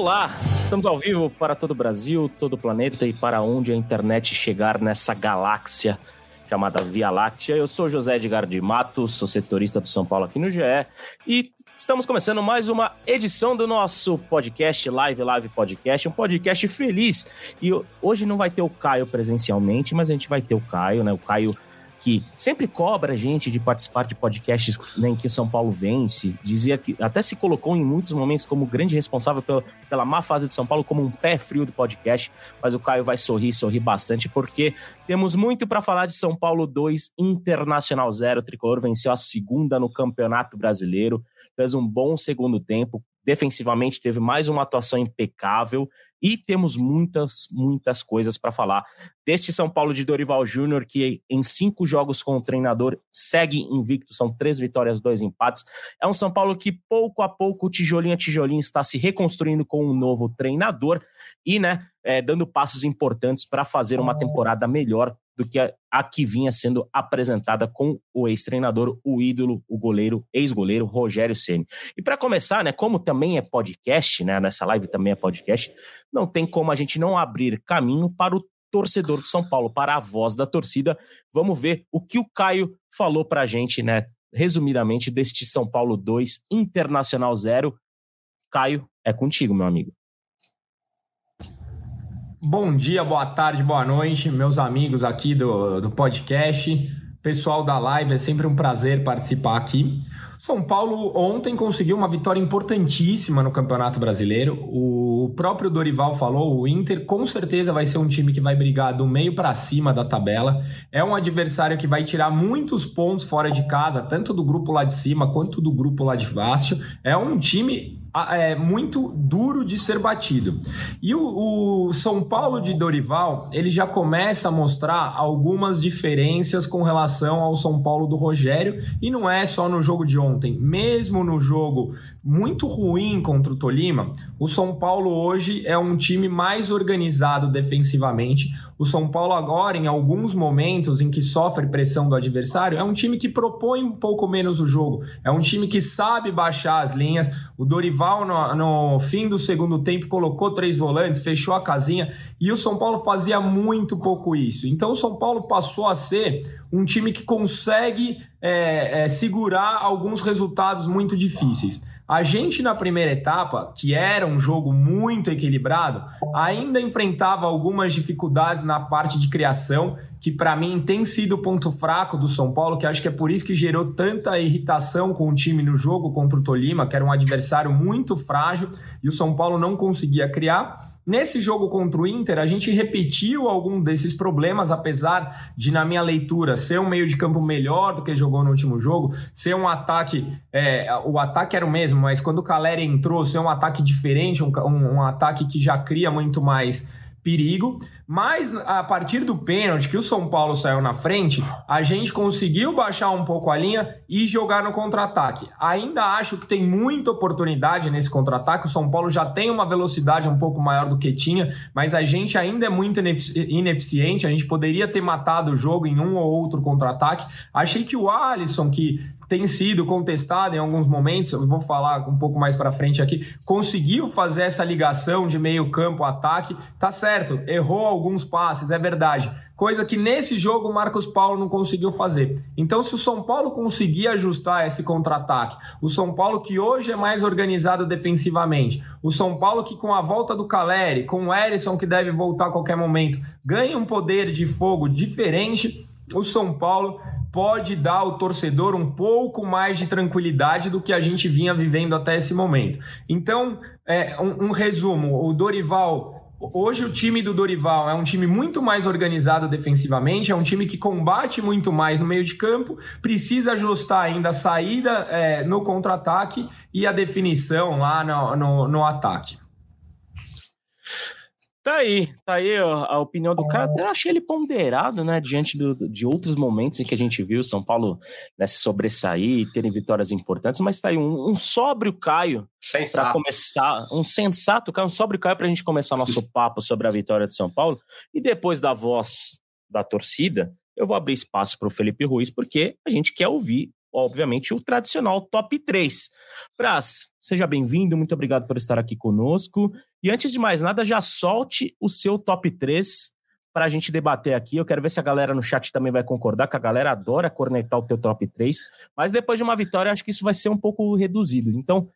Olá, estamos ao vivo para todo o Brasil, todo o planeta e para onde a internet chegar nessa galáxia chamada Via Láctea. Eu sou José Edgar de Matos, sou setorista do São Paulo aqui no GE e estamos começando mais uma edição do nosso podcast, Live Live Podcast, um podcast feliz. E hoje não vai ter o Caio presencialmente, mas a gente vai ter o Caio, né? O Caio que sempre cobra a gente de participar de podcasts né, em que o São Paulo vence, dizia que até se colocou em muitos momentos como grande responsável pela, pela má fase do São Paulo, como um pé frio do podcast, mas o Caio vai sorrir, sorrir bastante, porque temos muito para falar de São Paulo 2, Internacional 0, o Tricolor venceu a segunda no Campeonato Brasileiro, fez um bom segundo tempo, defensivamente teve mais uma atuação impecável e temos muitas, muitas coisas para falar. Deste São Paulo de Dorival Júnior, que em cinco jogos com o treinador segue invicto, são três vitórias, dois empates. É um São Paulo que pouco a pouco, tijolinho a tijolinho, está se reconstruindo com um novo treinador e, né, é, dando passos importantes para fazer uma temporada melhor do que a, a que vinha sendo apresentada com o ex-treinador, o ídolo, o goleiro, ex-goleiro Rogério Ceni. E para começar, né, como também é podcast, né, nessa live também é podcast, não tem como a gente não abrir caminho para o torcedor do São Paulo, para a voz da torcida. Vamos ver o que o Caio falou para a gente, né, resumidamente, deste São Paulo 2, Internacional 0. Caio, é contigo, meu amigo. Bom dia, boa tarde, boa noite, meus amigos aqui do, do podcast, pessoal da live, é sempre um prazer participar aqui. São Paulo ontem conseguiu uma vitória importantíssima no Campeonato Brasileiro. O próprio Dorival falou, o Inter com certeza vai ser um time que vai brigar do meio para cima da tabela. É um adversário que vai tirar muitos pontos fora de casa, tanto do grupo lá de cima quanto do grupo lá de baixo. É um time é muito duro de ser batido. E o, o, São Paulo de Dorival, ele já começa a mostrar algumas diferenças com relação ao São Paulo do Rogério, e não é só no jogo de ontem, mesmo no jogo muito ruim contra o Tolima, o São Paulo hoje é um time mais organizado defensivamente. O São Paulo agora, em alguns momentos em que sofre pressão do adversário, é um time que propõe um pouco menos o jogo. É um time que sabe baixar as linhas. O Dorival, no, no fim do segundo tempo, colocou três volantes, fechou a casinha. E o São Paulo fazia muito pouco isso. Então o São Paulo passou a ser um time que consegue é, é, segurar alguns resultados muito difíceis. A gente, na primeira etapa, que era um jogo muito equilibrado, ainda enfrentava algumas dificuldades na parte de criação, que para mim tem sido o ponto fraco do São Paulo, que acho que é por isso que gerou tanta irritação com o time no jogo contra o Tolima, que era um adversário muito frágil e o São Paulo não conseguia criar. Nesse jogo contra o Inter, a gente repetiu algum desses problemas, apesar de, na minha leitura, ser um meio de campo melhor do que jogou no último jogo, ser um ataque. É, o ataque era o mesmo, mas quando o Caleri entrou, ser um ataque diferente, um, um, um ataque que já cria muito mais perigo, mas a partir do pênalti que o São Paulo saiu na frente, a gente conseguiu baixar um pouco a linha e jogar no contra-ataque. Ainda acho que tem muita oportunidade nesse contra-ataque. O São Paulo já tem uma velocidade um pouco maior do que tinha, mas a gente ainda é muito ineficiente. A gente poderia ter matado o jogo em um ou outro contra-ataque. Achei que o Alisson, que tem sido contestado em alguns momentos, eu vou falar um pouco mais para frente aqui, conseguiu fazer essa ligação de meio campo ataque, tá certo, errou alguns passes, é verdade, coisa que nesse jogo o Marcos Paulo não conseguiu fazer. Então, se o São Paulo conseguir ajustar esse contra-ataque, o São Paulo que hoje é mais organizado defensivamente, o São Paulo que com a volta do Caleri, com o Erisson que deve voltar a qualquer momento, ganha um poder de fogo diferente, o São Paulo pode dar ao torcedor um pouco mais de tranquilidade do que a gente vinha vivendo até esse momento. Então, é, um, um resumo: o Dorival Hoje o time do Dorival é um time muito mais organizado defensivamente, é um time que combate muito mais no meio de campo, precisa ajustar ainda a saída é, no contra-ataque e a definição lá no, no, no ataque. Tá aí, tá aí a opinião do cara. Até achei ele ponderado, né? Diante do, de outros momentos em que a gente viu São Paulo né, se sobressair e terem vitórias importantes, mas tá aí um, um sóbrio Caio para começar, um sensato Caio, um sóbrio Caio para a gente começar nosso papo sobre a vitória de São Paulo. E depois da voz da torcida, eu vou abrir espaço para o Felipe Ruiz, porque a gente quer ouvir, obviamente, o tradicional top 3. Praz, seja bem-vindo, muito obrigado por estar aqui conosco. E antes de mais nada, já solte o seu top 3 para a gente debater aqui. Eu quero ver se a galera no chat também vai concordar, que a galera adora cornetar o teu top 3, mas depois de uma vitória, acho que isso vai ser um pouco reduzido. Então,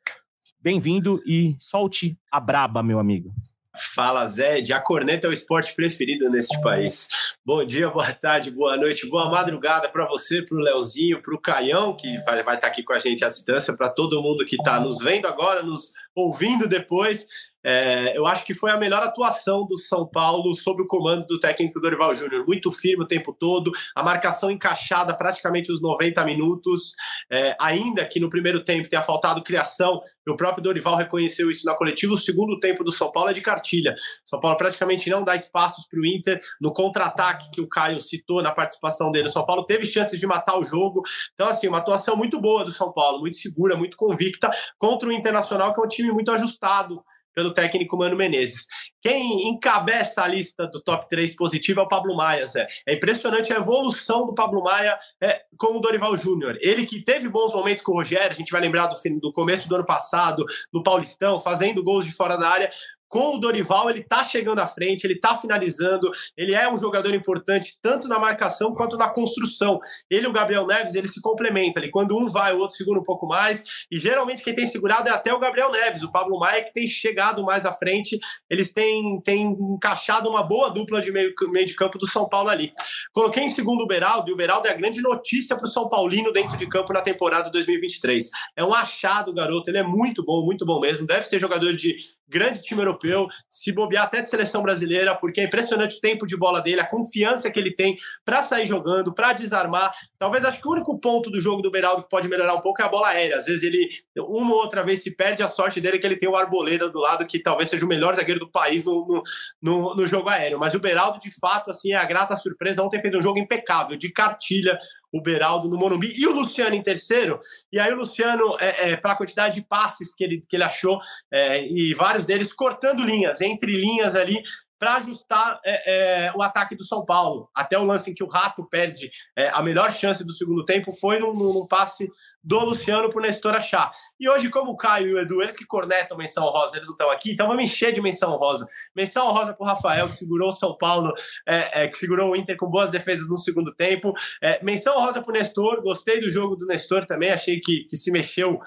bem-vindo e solte a braba, meu amigo. Fala, Zé. A corneta é o esporte preferido neste país. Bom dia, boa tarde, boa noite, boa madrugada para você, para o Leozinho, para o Caião, que vai, estar tá aqui com a gente à distância, para todo mundo que está nos vendo agora, nos ouvindo depois. É, eu acho que foi a melhor atuação do São Paulo sob o comando do técnico Dorival Júnior. Muito firme o tempo todo, a marcação encaixada praticamente os 90 minutos. É, ainda que no primeiro tempo tenha faltado criação, o próprio Dorival reconheceu isso na coletiva. O segundo tempo do São Paulo é de cartilha. São Paulo praticamente não dá espaços para o Inter. No contra-ataque que o Caio citou na participação dele, o São Paulo teve chances de matar o jogo. Então, assim, uma atuação muito boa do São Paulo, muito segura, muito convicta contra o Internacional, que é um time muito ajustado pelo técnico Mano Menezes. Quem encabeça a lista do top 3 positivo é o Pablo Maia, Zé. É impressionante a evolução do Pablo Maia é, como o Dorival Júnior. Ele que teve bons momentos com o Rogério, a gente vai lembrar do, do começo do ano passado, no Paulistão, fazendo gols de fora da área, com o Dorival, ele tá chegando à frente, ele tá finalizando, ele é um jogador importante tanto na marcação quanto na construção. Ele e o Gabriel Neves, eles se complementam ali. Quando um vai, o outro segura um pouco mais. E geralmente quem tem segurado é até o Gabriel Neves, o Pablo Maia, que tem chegado mais à frente. Eles têm, têm encaixado uma boa dupla de meio, meio de campo do São Paulo ali. Coloquei em segundo o Beraldo, e o Beraldo é a grande notícia para o São Paulino dentro de campo na temporada 2023. É um achado, garoto, ele é muito bom, muito bom mesmo. Deve ser jogador de grande time europeu, se bobear até de seleção brasileira, porque é impressionante o tempo de bola dele, a confiança que ele tem para sair jogando, para desarmar. Talvez acho que o único ponto do jogo do Beraldo que pode melhorar um pouco é a bola aérea. Às vezes ele, uma ou outra vez, se perde a sorte dele que ele tem o Arboleda do lado, que talvez seja o melhor zagueiro do país no, no, no, no jogo aéreo. Mas o Beraldo, de fato, assim, é a grata surpresa. Ontem fez um jogo impecável, de cartilha, o Beraldo no Morumbi e o Luciano em terceiro. E aí o Luciano, é, é, para a quantidade de passes que ele, que ele achou, é, e vários deles cortando linhas, entre linhas ali, para ajustar é, é, o ataque do São Paulo. Até o lance em que o Rato perde é, a melhor chance do segundo tempo foi num, num passe do Luciano para o Nestor achar. E hoje, como o Caio e o Edu, eles que cornetam menção rosa, eles não estão aqui, então vamos encher de menção rosa. Menção rosa para o Rafael, que segurou o São Paulo, é, é, que segurou o Inter com boas defesas no segundo tempo. É, menção rosa para o Nestor, gostei do jogo do Nestor também, achei que, que se mexeu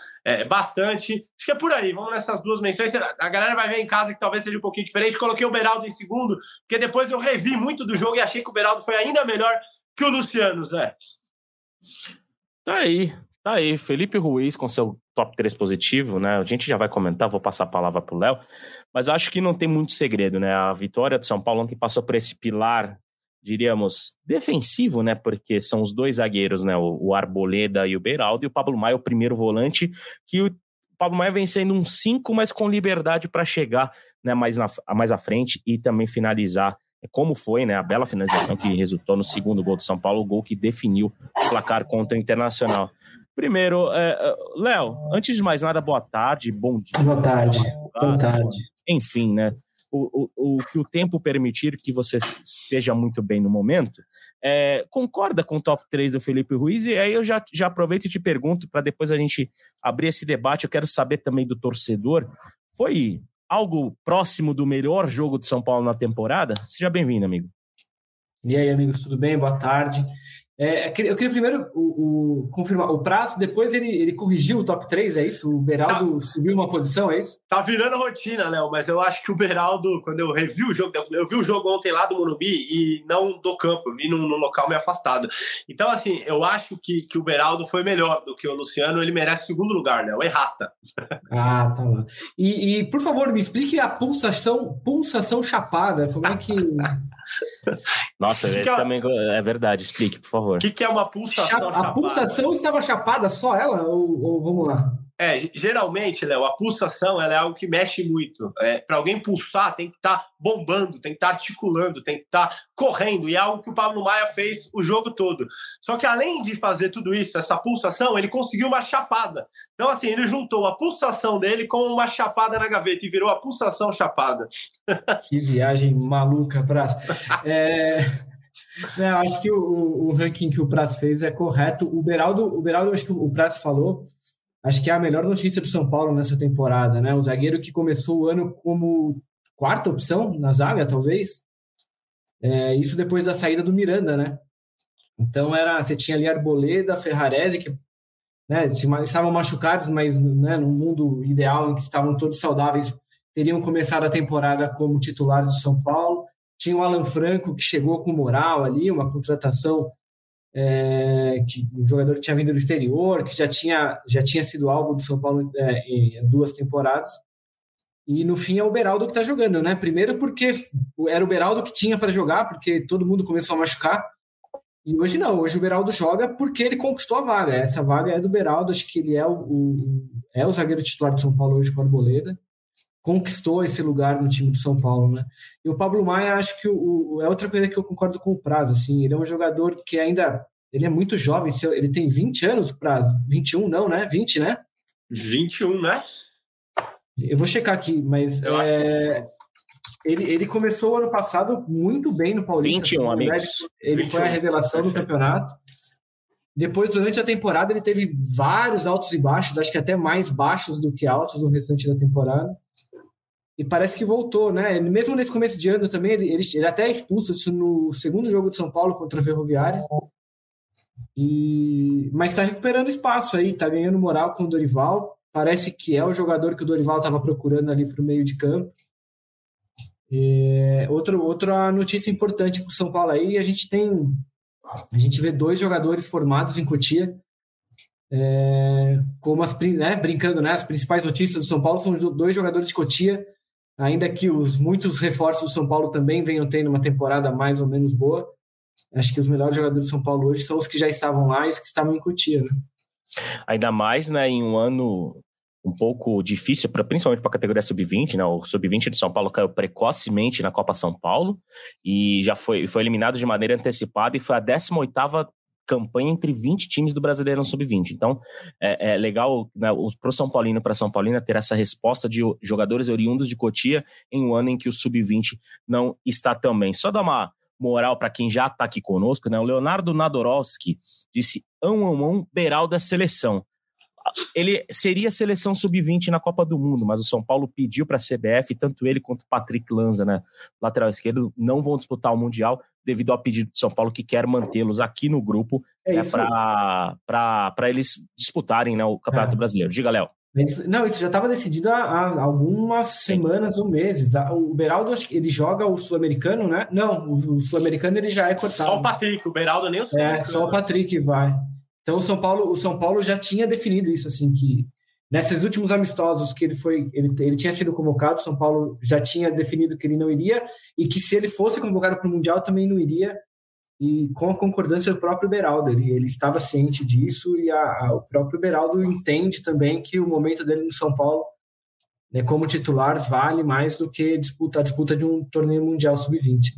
bastante. Acho que é por aí, vamos nessas duas menções. A galera vai ver em casa que talvez seja um pouquinho diferente. Coloquei o Beraldo em segundo porque depois eu revi muito do jogo e achei que o Beraldo foi ainda melhor que o Luciano, Zé. Tá aí, tá aí. Felipe Ruiz com seu top 3 positivo, né? A gente já vai comentar, vou passar a palavra pro Léo, mas acho que não tem muito segredo, né? A vitória do São Paulo ontem passou por esse pilar, diríamos, defensivo, né? Porque são os dois zagueiros, né? O, Arboleda e o Beraldo, e o Pablo Maia, o primeiro volante, que Pablo Maia vencendo um 5, mas com liberdade para chegar né, mais, na, mais à frente e também finalizar é, como foi né, a bela finalização que resultou no segundo gol do São Paulo, o gol que definiu o placar contra o Internacional. Primeiro, é, é Léo, antes de mais nada, boa tarde, bom dia. Boa tarde, boa tarde. Enfim, né? O, o, o que o tempo permitir que você esteja muito bem no momento, é, concorda com o top 3 do Felipe Ruiz? E aí eu já, já aproveito e te pergunto, para depois a gente abrir esse debate, eu quero saber também do torcedor. Foi algo próximo do melhor jogo de São Paulo na temporada? Seja bem-vindo, amigo. E aí, amigos, tudo bem? Boa tarde. É, eu queria primeiro o, o, confirmar. O Prazo, depois ele, ele corrigiu o top 3, é isso? O Beraldo tá, subiu uma posição, é isso? Tá virando rotina, Léo, mas eu acho que o Beraldo, quando eu revi o jogo, eu vi o jogo ontem lá do Morumbi e não do campo, eu vi num, num local meio afastado. Então, assim, eu acho que, que o Beraldo foi melhor do que o Luciano, ele merece segundo lugar, Léo, errata. Ah, tá lá. E, e, por favor, me explique a pulsação, pulsação chapada, como é que. Nossa, é... também é verdade, explique, por favor. O que, que, é uma pulsação? A pulsação estava chapada, só ela? Ou, ou vamos lá? É, geralmente, Léo, a pulsação ela é algo que mexe muito. É, Para alguém pulsar, tem que estar tá bombando, tem que estar tá articulando, tem que estar tá correndo. E é algo que o Pablo Maia fez o jogo todo. Só que além de fazer tudo isso, essa pulsação, ele conseguiu uma chapada. Então, assim, ele juntou a pulsação dele com uma chapada na gaveta e virou a pulsação chapada. Que viagem maluca, Praça. É... É, acho que o, o, ranking que o Prazo fez é correto. O Beraldo, o Beraldo, acho que o Prazo falou, acho que é a melhor notícia do São Paulo nessa temporada, né? O zagueiro que começou o ano como quarta opção na zaga, talvez. É, isso depois da saída do Miranda, né? Então era, você tinha ali Arboleda, Ferrarese, que né, estavam machucados, mas né, no mundo ideal em que estavam todos saudáveis, teriam começado a temporada como titulares do São Paulo. Tinha o Alan Franco, que chegou com moral ali, uma contratação é, que um jogador que tinha vindo do exterior, que já tinha, já tinha sido alvo do São Paulo é, em duas temporadas. E no fim é o Beraldo que está jogando, né? Primeiro porque era o Beraldo que tinha para jogar, porque todo mundo começou a machucar. E hoje não, hoje o Beraldo joga porque ele conquistou a vaga. Essa vaga é do Beraldo, acho que ele é o, o é o zagueiro titular do São Paulo hoje com a Arboleda. Conquistou esse lugar no time do São Paulo, né? E o Pablo Maia, acho que o, o, é outra coisa que eu concordo com o Prazo, assim. Ele é um jogador que ainda. Ele é muito jovem, ele tem 20 anos, Prazo. 21, não, né? 20, né? 21, né? Eu vou checar aqui, mas. Eu é... acho que ele, ele começou o ano passado muito bem no Paulista. 21, amigos. Ele 21. foi a revelação do campeonato. Depois, durante a temporada, ele teve vários altos e baixos, acho que até mais baixos do que altos no restante da temporada. E parece que voltou, né? Mesmo nesse começo de ano também, ele, ele, ele até é expulso isso no segundo jogo de São Paulo contra a Ferroviária. E... Mas está recuperando espaço aí, está ganhando moral com o Dorival. Parece que é o jogador que o Dorival estava procurando ali para o meio de campo. É, outro, outra notícia importante para o São Paulo aí, a gente tem. A gente vê dois jogadores formados em Cotia. É, como as, né, brincando, né, as principais notícias do São Paulo são dois jogadores de Cotia, ainda que os muitos reforços do São Paulo também venham tendo uma temporada mais ou menos boa. Acho que os melhores jogadores do São Paulo hoje são os que já estavam lá e os que estavam em Cotia. Né? Ainda mais né, em um ano um pouco difícil, pra, principalmente para a categoria sub-20, né? O sub-20 de São Paulo caiu precocemente na Copa São Paulo e já foi, foi eliminado de maneira antecipada e foi a 18ª campanha entre 20 times do Brasileirão Sub-20. Então, é, é legal né, para o São Paulino, para São Paulina, ter essa resposta de jogadores oriundos de Cotia em um ano em que o Sub-20 não está também. Só dar uma moral para quem já está aqui conosco, né? O Leonardo Nadorowski disse: ão, ão, Beraldo é seleção ele seria seleção sub-20 na Copa do Mundo, mas o São Paulo pediu para a CBF, tanto ele quanto o Patrick Lanza, né, lateral esquerdo, não vão disputar o Mundial devido ao pedido do São Paulo que quer mantê-los aqui no grupo é né, para eles disputarem né, o Campeonato é. Brasileiro. Diga, Léo. Não, isso já estava decidido há, há algumas Sim. semanas ou meses. O Beraldo, ele joga o sul-americano, né? Não, o sul-americano ele já é cortado. Só o Patrick, o Beraldo nem o sul-americano. É, só o Patrick vai. Então o São Paulo, o São Paulo já tinha definido isso assim que nesses últimos amistosos que ele foi, ele, ele tinha sido convocado, São Paulo já tinha definido que ele não iria e que se ele fosse convocado para o mundial também não iria e com a concordância do próprio Beraldo, ele, ele estava ciente disso e a, a, o próprio Beraldo entende também que o momento dele no São Paulo né, como titular vale mais do que disputa, a disputa de um torneio mundial sub-20.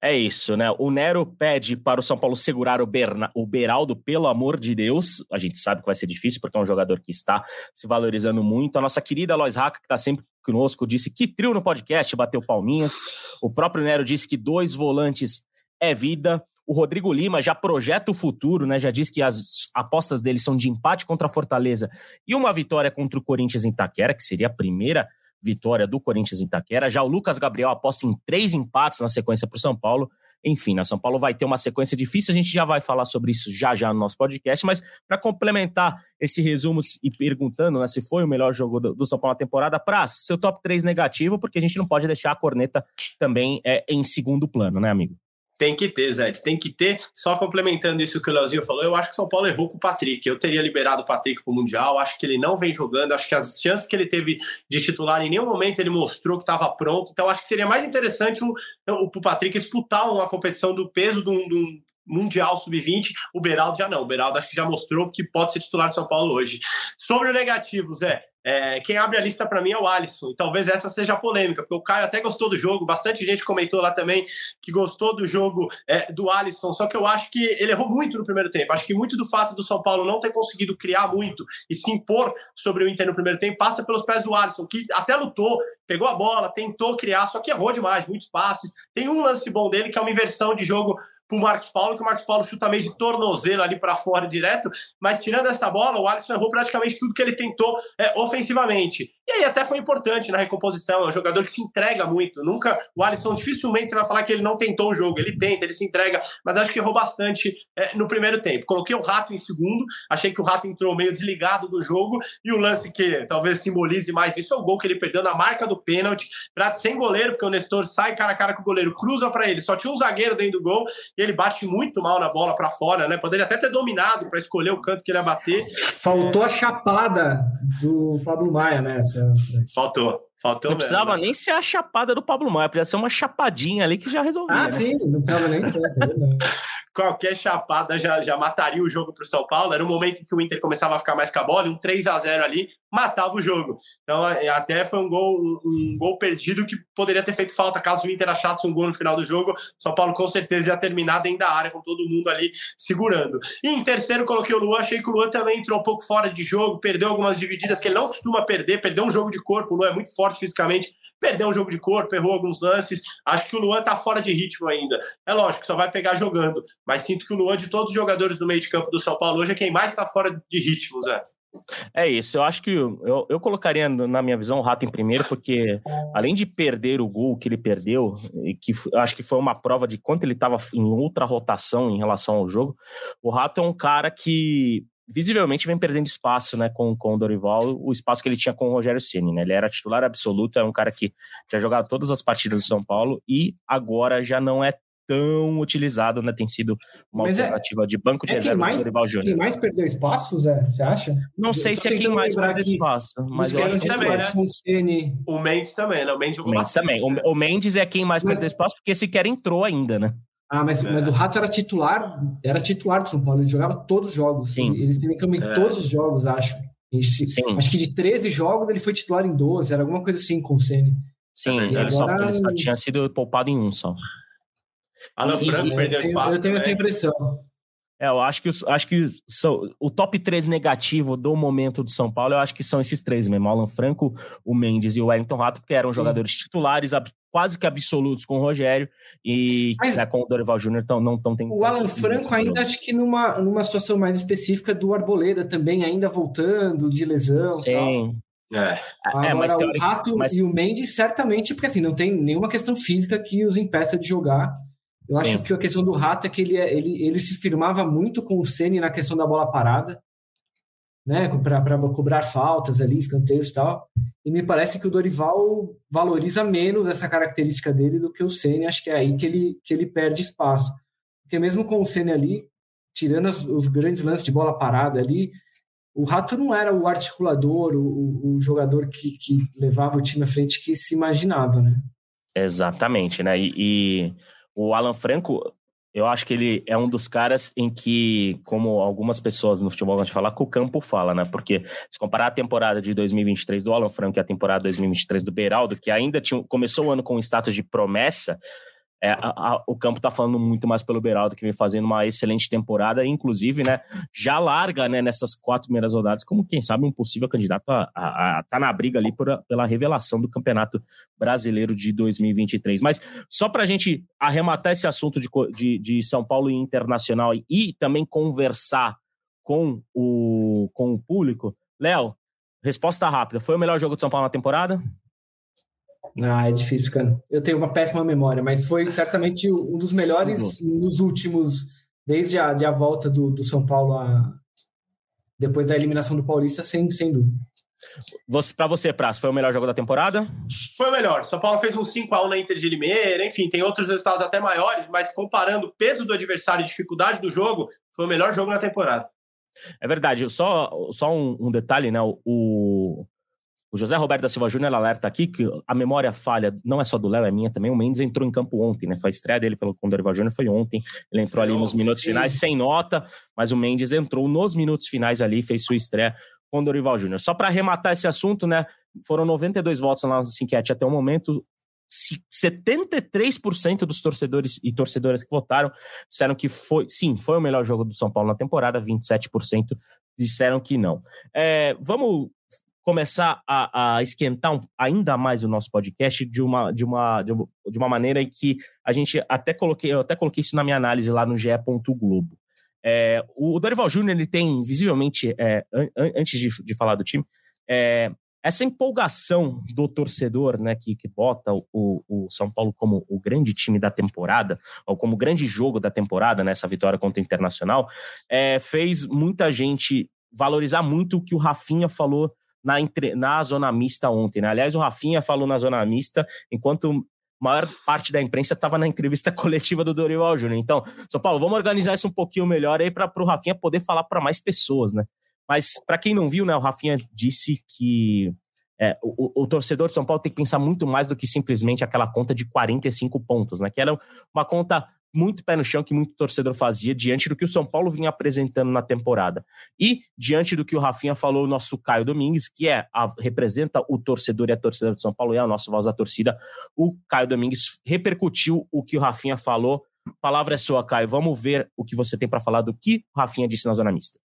É isso, né? O Nero pede para o São Paulo segurar o, Berna, o Beraldo, pelo amor de Deus. A gente sabe que vai ser difícil, porque é um jogador que está se valorizando muito. A nossa querida Lois Hack, que está sempre conosco, disse que trio no podcast, bateu palminhas. O próprio Nero disse que dois volantes é vida. O Rodrigo Lima já projeta o futuro, né? Já diz que as apostas dele são de empate contra a Fortaleza e uma vitória contra o Corinthians em Taquera, que seria a primeira vitória do Corinthians em Itaquera. Já o Lucas Gabriel aposta em três empates na sequência para o São Paulo. Enfim, né, São Paulo vai ter uma sequência difícil, a gente já vai falar sobre isso já já no nosso podcast, mas para complementar esse resumo e perguntando né, se foi o melhor jogo do, do São Paulo na temporada, para seu top 3 negativo, porque a gente não pode deixar a corneta também é, em segundo plano, né, amigo? Tem que ter, Zé, tem que ter. Só complementando isso que o Leozinho falou, eu acho que o São Paulo errou com o Patrick. Eu teria liberado o Patrick para o Mundial, acho que ele não vem jogando, acho que as chances que ele teve de titular, em nenhum momento ele mostrou que estava pronto. Então, acho que seria mais interessante o, o Patrick disputar uma competição do peso de um, de um Mundial Sub-20. O Beraldo já não. O Beraldo acho que já mostrou que pode ser titular de São Paulo hoje. Sobre o negativo, Zé, é, quem abre a lista para mim é o Alisson, e talvez essa seja a polêmica, porque o Caio até gostou do jogo, bastante gente comentou lá também que gostou do jogo é, do Alisson, só que eu acho que ele errou muito no primeiro tempo. Acho que muito do fato do São Paulo não ter conseguido criar muito e se impor sobre o Inter no primeiro tempo passa pelos pés do Alisson, que até lutou, pegou a bola, tentou criar, só que errou demais, muitos passes. Tem um lance bom dele que é uma inversão de jogo para o Marcos Paulo, que o Marcos Paulo chuta meio de tornozelo ali para fora direto, mas tirando essa bola, o Alisson errou praticamente tudo que ele tentou é, ofensivamente. E aí até foi importante na recomposição, é um jogador que se entrega muito. Nunca, o Alisson dificilmente você vai falar que ele não tentou o jogo, ele tenta, ele se entrega, mas acho que errou bastante é, no primeiro tempo. Coloquei o Rato em segundo, achei que o Rato entrou meio desligado do jogo e o lance que talvez simbolize mais isso é o gol que ele perdeu na marca do pênalti, sem goleiro, porque o Nestor sai cara a cara com o goleiro, cruza para ele, só tinha um zagueiro dentro do gol e ele bate muito mal na bola para fora, né? Poderia até ter dominado para escolher o canto que ele ia bater. Faltou a chapada do Pablo Maia, né? Faltou. Faltou não precisava né? nem ser a chapada do Pablo Maia, podia ser uma chapadinha ali que já resolvia. Ah, né? sim, não precisava nem tanto. É Qualquer chapada já, já mataria o jogo para o São Paulo. Era um momento em que o Inter começava a ficar mais com a bola, um 3 a 0 ali matava o jogo. Então, é, até foi um gol, um, gol perdido que poderia ter feito falta caso o Inter achasse um gol no final do jogo. São Paulo com certeza ia terminar dentro da área, com todo mundo ali segurando. E em terceiro, coloquei o Luan. Achei que o Luan também entrou um pouco fora de jogo, perdeu algumas divididas que ele não costuma perder, perdeu um jogo de corpo. O Luan é muito forte fisicamente, perdeu um jogo de corpo, errou alguns lances. Acho que o Luan tá fora de ritmo ainda. É lógico, só vai pegar jogando, mas sinto que o Luan, de todos os jogadores do meio de campo do São Paulo hoje, é quem mais está fora de ritmo, Zé. É isso, eu acho que eu, eu colocaria na minha visão o Rato em primeiro, porque além de perder o gol que ele perdeu, e que acho que foi uma prova de quanto ele estava em outra rotação em relação ao jogo, o Rato é um cara que visivelmente vem perdendo espaço né, com, com o Dorival, o espaço que ele tinha com o Rogério Ceni. Né? Ele era titular absoluto, é um cara que já jogava todas as partidas do São Paulo e agora já não é tão utilizado, né? Tem sido uma Mas é- alternativa é, de banco de é reserva mais, do Dorival Júnior. Quem mais perdeu espaço, Zé? Você acha? Não sei se é quem mais perdeu espaço, mas eu acho que também, né? O Mendes também, né? O Mendes jogou Mendes também. O, o, Mendes é quem mais mas... perdeu espaço, porque sequer entrou ainda, né? Ah, mas, é. mas o Rato era titular, era titular do São Paulo, ele jogava todos os jogos. Sim. Ele, ele teve campo em é. todos os jogos, acho. Sim. Acho que de 13 jogos ele foi titular em 12, era alguma coisa assim com o Ceni. Sim, ele, agora... só, ele só tinha sido poupado em um só. Alan Franco perdeu espaço. Eu tenho essa impressão. É, eu acho que, acho que são, o top 3 negativo do momento do São Paulo, eu acho que são esses três mesmo: Alan Franco, o Mendes e o Wellington Rato, porque eram jogadores Sim. titulares quase que absolutos com o Rogério e Mas, né, com o Dorival Júnior então, não estão tendo. O Alan Franco ainda acho que numa, numa situação mais específica do Arboleda também, ainda voltando de lesão. Sim. Tal. É. Agora, é, mas o Rato mas... e o Mendes, certamente, porque assim, não tem nenhuma questão física que os impeça de jogar. Eu Sim. acho que a questão do Rato é que ele, é, ele, ele se firmava muito com o Ceni na questão da bola parada, né, para cobrar faltas ali, escanteios e tal. E me parece que o Dorival valoriza menos essa característica dele do que o Ceni. Acho que é aí que ele, que ele perde espaço. Porque mesmo com o Ceni ali, tirando os, os, grandes lances de bola parada ali, o Rato não era o articulador, o, o jogador que, que levava o time à frente que se imaginava, né? Exatamente, né? E, e o Alan Franco, eu acho que ele é um dos caras em que, como algumas pessoas no futebol gostam de falar, que o campo fala, né? Porque se comparar a temporada de 2023 do Alan Franco e a temporada de 2023 do Beraldo, que ainda tinha, começou o ano com status de promessa, é, a, a, o campo está falando muito mais pelo Beraldo, que vem fazendo uma excelente temporada, inclusive, né, já larga né, nessas quatro primeiras rodadas, como quem sabe um possível candidato a estar tá na briga ali por, pela revelação do Campeonato Brasileiro de 2023. Mas só para a gente arrematar esse assunto de, de, de São Paulo e Internacional e, e também conversar com o, com o público, Léo, resposta rápida: foi o melhor jogo de São Paulo na temporada? Ah, é difícil, cara. Eu tenho uma péssima memória, mas foi certamente um dos melhores nos últimos, desde a, de a volta do, do São Paulo a, depois da eliminação do Paulista, sem, sem dúvida. Você, para você, Praça, foi o melhor jogo da temporada? Foi o melhor. São Paulo fez um 5x1 na Inter de Limeira, enfim, tem outros resultados até maiores, mas comparando o peso do adversário e dificuldade do jogo, foi o melhor jogo na temporada. É verdade. Só, só um, um detalhe, né? O, o José Roberto da Silva Júnior alerta aqui que a memória falha não é só do Léo, é minha também. O Mendes entrou em campo ontem, né? Foi a estreia dele pelo com o Dorival Júnior foi ontem. Ele entrou ali nos minutos finais, sem nota, mas o Mendes entrou nos minutos finais ali, fez sua estreia com o Dorival Júnior. Só para arrematar esse assunto, né? Foram 92 votos na nossa enquete até o momento. 73% dos torcedores e torcedoras que votaram disseram que foi, sim, foi o melhor jogo do São Paulo na temporada, 27% disseram que não. É, vamos começar a, a esquentar um, ainda mais o nosso podcast de uma, de, uma, de uma maneira em que a gente até coloquei, eu até coloquei isso na minha análise lá no GE. Globo. É, o Dorival Júnior ele tem visivelmente, é, an, an, antes de, de, falar do time, é, essa empolgação do torcedor, né, que, que bota o, o São Paulo como o grande time da temporada, ou como o grande jogo da temporada nessa vitória contra o Internacional, é, fez muita gente valorizar muito o que o Rafinha falou na, na zona mista ontem. Né? Aliás, o Rafinha falou na zona mista, enquanto maior parte da imprensa estava na entrevista coletiva do Dorival Júnior. Então, São Paulo, vamos organizar isso um pouquinho melhor aí para o Rafinha poder falar para mais pessoas, né? Mas, para quem não viu, né, o Rafinha disse que é, o, o, torcedor de São Paulo tem que pensar muito mais do que simplesmente aquela conta de 45 pontos, né? Que era uma conta muito pé no chão que muito torcedor fazia diante do que o São Paulo vinha apresentando na temporada. E diante do que o Rafinha falou, o nosso Caio Domingues, que é a, representa o torcedor e a torcida de São Paulo, é a nossa voz da torcida, o Caio Domingues repercutiu o que o Rafinha falou. Palavra é sua, Caio. Vamos ver o que você tem para falar do que o Rafinha disse na Zona Mista.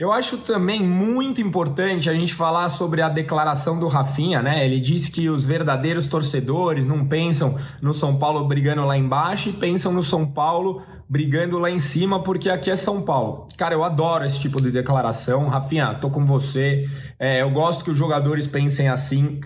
Eu acho também muito importante a gente falar sobre a declaração do Rafinha, né? Ele disse que os verdadeiros torcedores não pensam no São Paulo brigando lá embaixo e pensam no São Paulo brigando lá em cima, porque aqui é São Paulo. Cara, eu adoro esse tipo de declaração. Rafinha, tô com você. É, eu gosto que os jogadores pensem assim.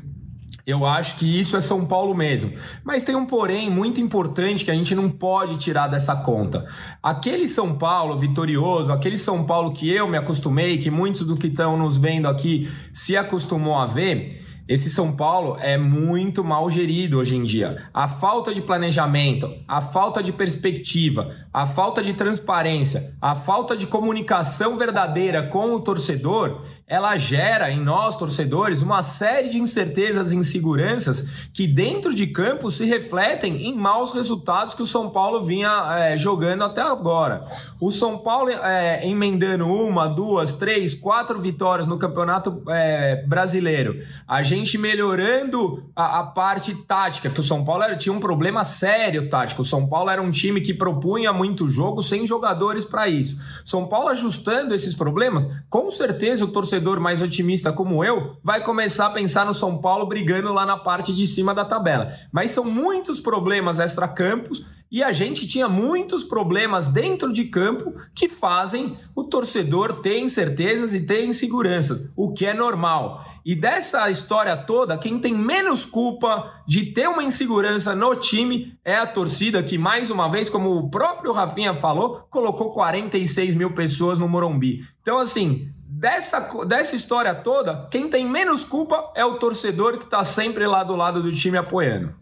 Eu acho que isso é São Paulo mesmo. Mas tem um porém muito importante que a gente não pode tirar dessa conta. Aquele São Paulo vitorioso, aquele São Paulo que eu me acostumei, que muitos do que estão nos vendo aqui se acostumou a ver, esse São Paulo é muito mal gerido hoje em dia. A falta de planejamento, a falta de perspectiva, a falta de transparência, a falta de comunicação verdadeira com o torcedor ela gera em nós, torcedores, uma série de incertezas e inseguranças que dentro de campo se refletem em maus resultados que o São Paulo vinha é, jogando até agora. O São Paulo é, emendando uma, duas, três, quatro vitórias no Campeonato é, Brasileiro. A gente melhorando a, a, parte tática, que o São Paulo era, tinha um problema sério tático. O São Paulo era um time que propunha muito jogo sem jogadores para isso. São Paulo ajustando esses problemas, com certeza o torcedor torcedor mais otimista como eu vai começar a pensar no São Paulo brigando lá na parte de cima da tabela. Mas são muitos problemas extra-campos e a gente tinha muitos problemas dentro de campo que fazem o torcedor ter incertezas e ter inseguranças, o que é normal. E dessa história toda, quem tem menos culpa de ter uma insegurança no time é a torcida, que mais uma vez, como o próprio Rafinha falou, colocou 46 mil pessoas no Morumbi. Então, assim, dessa, dessa história toda, quem tem menos culpa é o torcedor que está sempre lá do lado do time apoiando.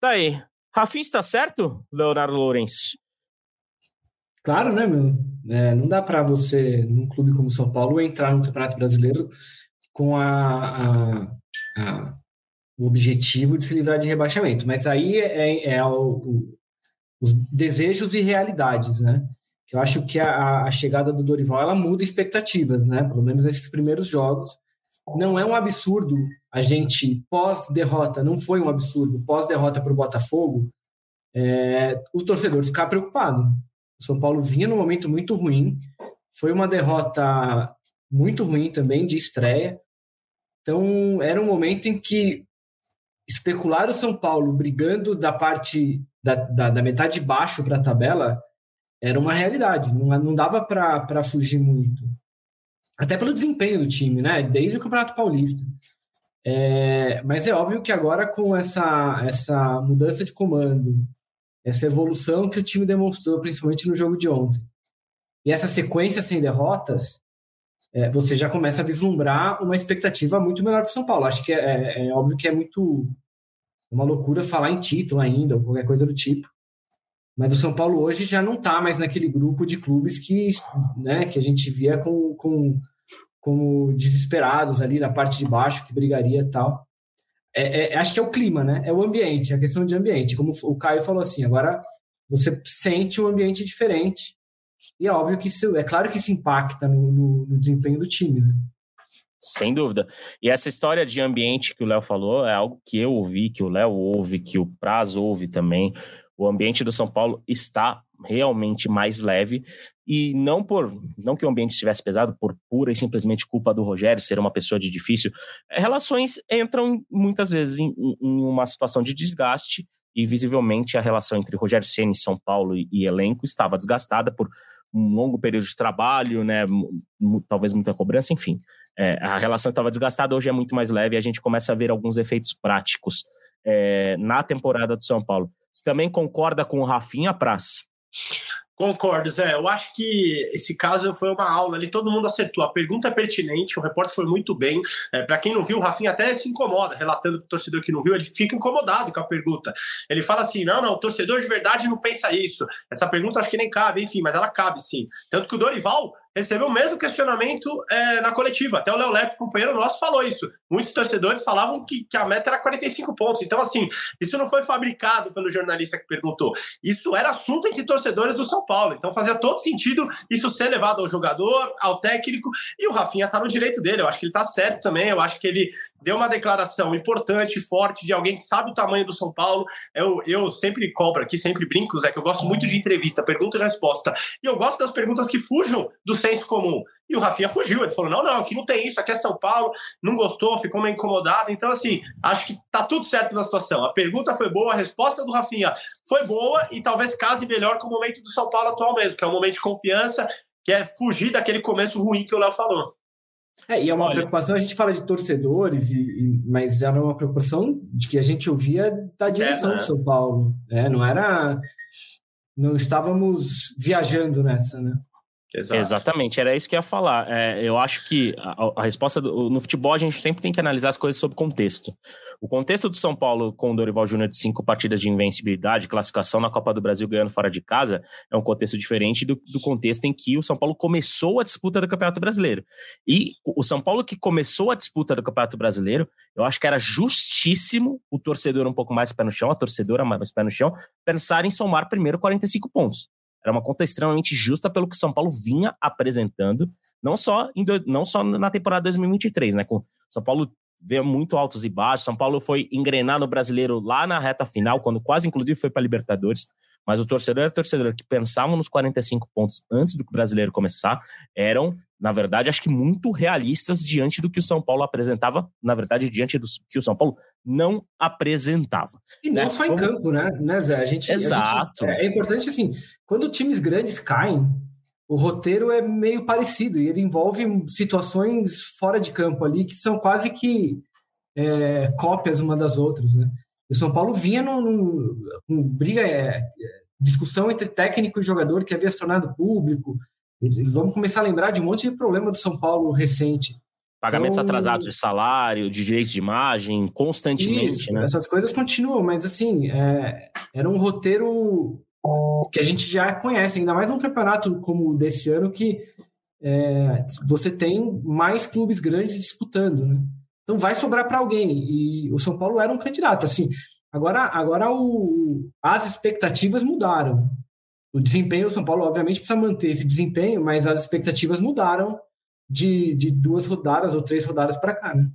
Daí, tá Rafinha está certo, Leonardo Lourenço? Claro, né, meu? É, não dá para você, num clube como São Paulo, entrar no Campeonato Brasileiro com a, a, a, o objetivo de se livrar de rebaixamento. Mas aí é, é o, o, os desejos e realidades, né? Eu acho que a, a, chegada do Dorival ela muda expectativas, né? Pelo menos nesses primeiros jogos. Não é um absurdo a gente, pós-derrota, não foi um absurdo, pós-derrota para o Botafogo, é, os torcedores ficar preocupados. O São Paulo vinha num momento muito ruim, foi uma derrota muito ruim também, de estreia. Então, era um momento em que especular o São Paulo brigando da parte da, da, da metade de baixo para a tabela era uma realidade, não, não dava para fugir muito. Até pelo desempenho do time, né? Desde o Campeonato Paulista. É, mas é óbvio que agora, com essa, essa mudança de comando, essa evolução que o time demonstrou, principalmente no jogo de ontem, e essa sequência sem derrotas, é, você já começa a vislumbrar uma expectativa muito melhor para o São Paulo. Acho que é, é, é, óbvio que é muito uma loucura falar em título ainda, ou qualquer coisa do tipo. Mas o São Paulo hoje já não está mais naquele grupo de clubes que, né, que a gente via com, com, como desesperados ali na parte de baixo, que brigaria e tal. É, é, acho que é o clima, né? É o ambiente, é a questão de ambiente. Como o Caio falou assim, agora você sente um ambiente diferente. E é óbvio que isso, é claro que isso impacta no, no, no desempenho do time, né? Sem dúvida. E essa história de ambiente que o Léo falou é algo que eu ouvi, que o Léo ouve, que o Prazo ouve também o ambiente do São Paulo está realmente mais leve e não por não que o ambiente estivesse pesado por pura e simplesmente culpa do Rogério ser uma pessoa de difícil relações entram muitas vezes em, em uma situação de desgaste e visivelmente a relação entre Rogério Ceni São Paulo e, e, elenco estava desgastada por um longo período de trabalho, né? Talvez muita cobrança, enfim. É, a relação estava desgastada, hoje é muito mais leve e a gente começa a ver alguns efeitos práticos é, na temporada do São Paulo. Você também concorda com o Rafinha Praz? Concordo, Zé. Eu acho que esse caso foi uma aula ali, todo mundo acertou. A pergunta é pertinente, o repórter foi muito bem. É, para quem não viu, o Rafinha até se incomoda, relatando para o torcedor que não viu, ele fica incomodado com a pergunta. Ele fala assim: não, não, o torcedor de verdade não pensa isso. Essa pergunta acho que nem cabe, enfim, mas ela cabe sim. Tanto que o Dorival recebeu o mesmo questionamento é, na coletiva. Até o Léo companheiro nosso, falou isso. Muitos torcedores falavam que, que, a meta era 45 pontos. Então, assim, isso não foi fabricado pelo jornalista que perguntou. Isso era assunto entre torcedores do São Paulo. Então, fazia todo sentido isso ser levado ao jogador, ao técnico. E o Rafinha tá no direito dele. Eu acho que ele tá certo também. Eu acho que ele deu uma declaração importante, forte, de alguém que sabe o tamanho do São Paulo. Eu, eu sempre cobro aqui, sempre brinco, Zé, que eu gosto muito de entrevista, pergunta e resposta. E eu gosto das perguntas que fujam do senso comum. E o Rafinha fugiu, ele falou: não, não, aqui não tem isso, aqui é São Paulo, não gostou, ficou meio incomodado. Então, assim, acho que tá tudo certo na situação. A pergunta foi boa, a resposta do Rafinha foi boa e talvez case melhor com o momento do São Paulo atual mesmo, que é um momento de confiança, que é fugir daquele começo ruim que o Léo falou. É, e é uma Olha. preocupação, a gente fala de torcedores, e, e, mas era uma preocupação de que a gente ouvia da direção é, do São Paulo. Né? Não era. Não estávamos viajando nessa, né? Exato. Exatamente, era isso que eu ia falar. É, eu acho que a, a resposta do, no futebol a gente sempre tem que analisar as coisas sob contexto. O contexto do São Paulo com o Dorival Júnior de cinco partidas de invencibilidade, classificação na Copa do Brasil ganhando fora de casa, é um contexto diferente do, do contexto em que o São Paulo começou a disputa do Campeonato Brasileiro. E o São Paulo que começou a disputa do Campeonato Brasileiro, eu acho que era justíssimo o torcedor um pouco mais pé no chão, a torcedora mais pé no chão, pensar em somar primeiro 45 pontos. Era uma conta extremamente justa pelo que o São Paulo vinha apresentando, não só, em, não só na temporada 2023, né? Com São Paulo vê muito altos e baixos. São Paulo foi engrenar no brasileiro lá na reta final, quando quase inclusive foi para Libertadores. Mas o torcedor e a torcedora que pensavam nos 45 pontos antes do brasileiro começar eram, na verdade, acho que muito realistas diante do que o São Paulo apresentava, na verdade, diante do que o São Paulo não apresentava. E não né? só em campo, né, né Zé? A gente, Exato. A gente, é, é importante, assim, quando times grandes caem, o roteiro é meio parecido e ele envolve situações fora de campo ali que são quase que é, cópias uma das outras, né? O São Paulo vinha com briga, é, discussão entre técnico e jogador que havia se tornado público. Vamos começar a lembrar de um monte de problema do São Paulo recente. Pagamentos então, atrasados de salário, de direitos de imagem, constantemente, isso, né? Essas coisas continuam, mas assim, é, era um roteiro que a gente já conhece, ainda mais um campeonato como o desse ano, que é, você tem mais clubes grandes disputando, né? Então vai sobrar para alguém. E o São Paulo era um candidato. Assim, agora, agora o, as expectativas mudaram. O desempenho, o São Paulo, obviamente, precisa manter esse desempenho, mas as expectativas mudaram de, de duas rodadas ou três rodadas para cá, né?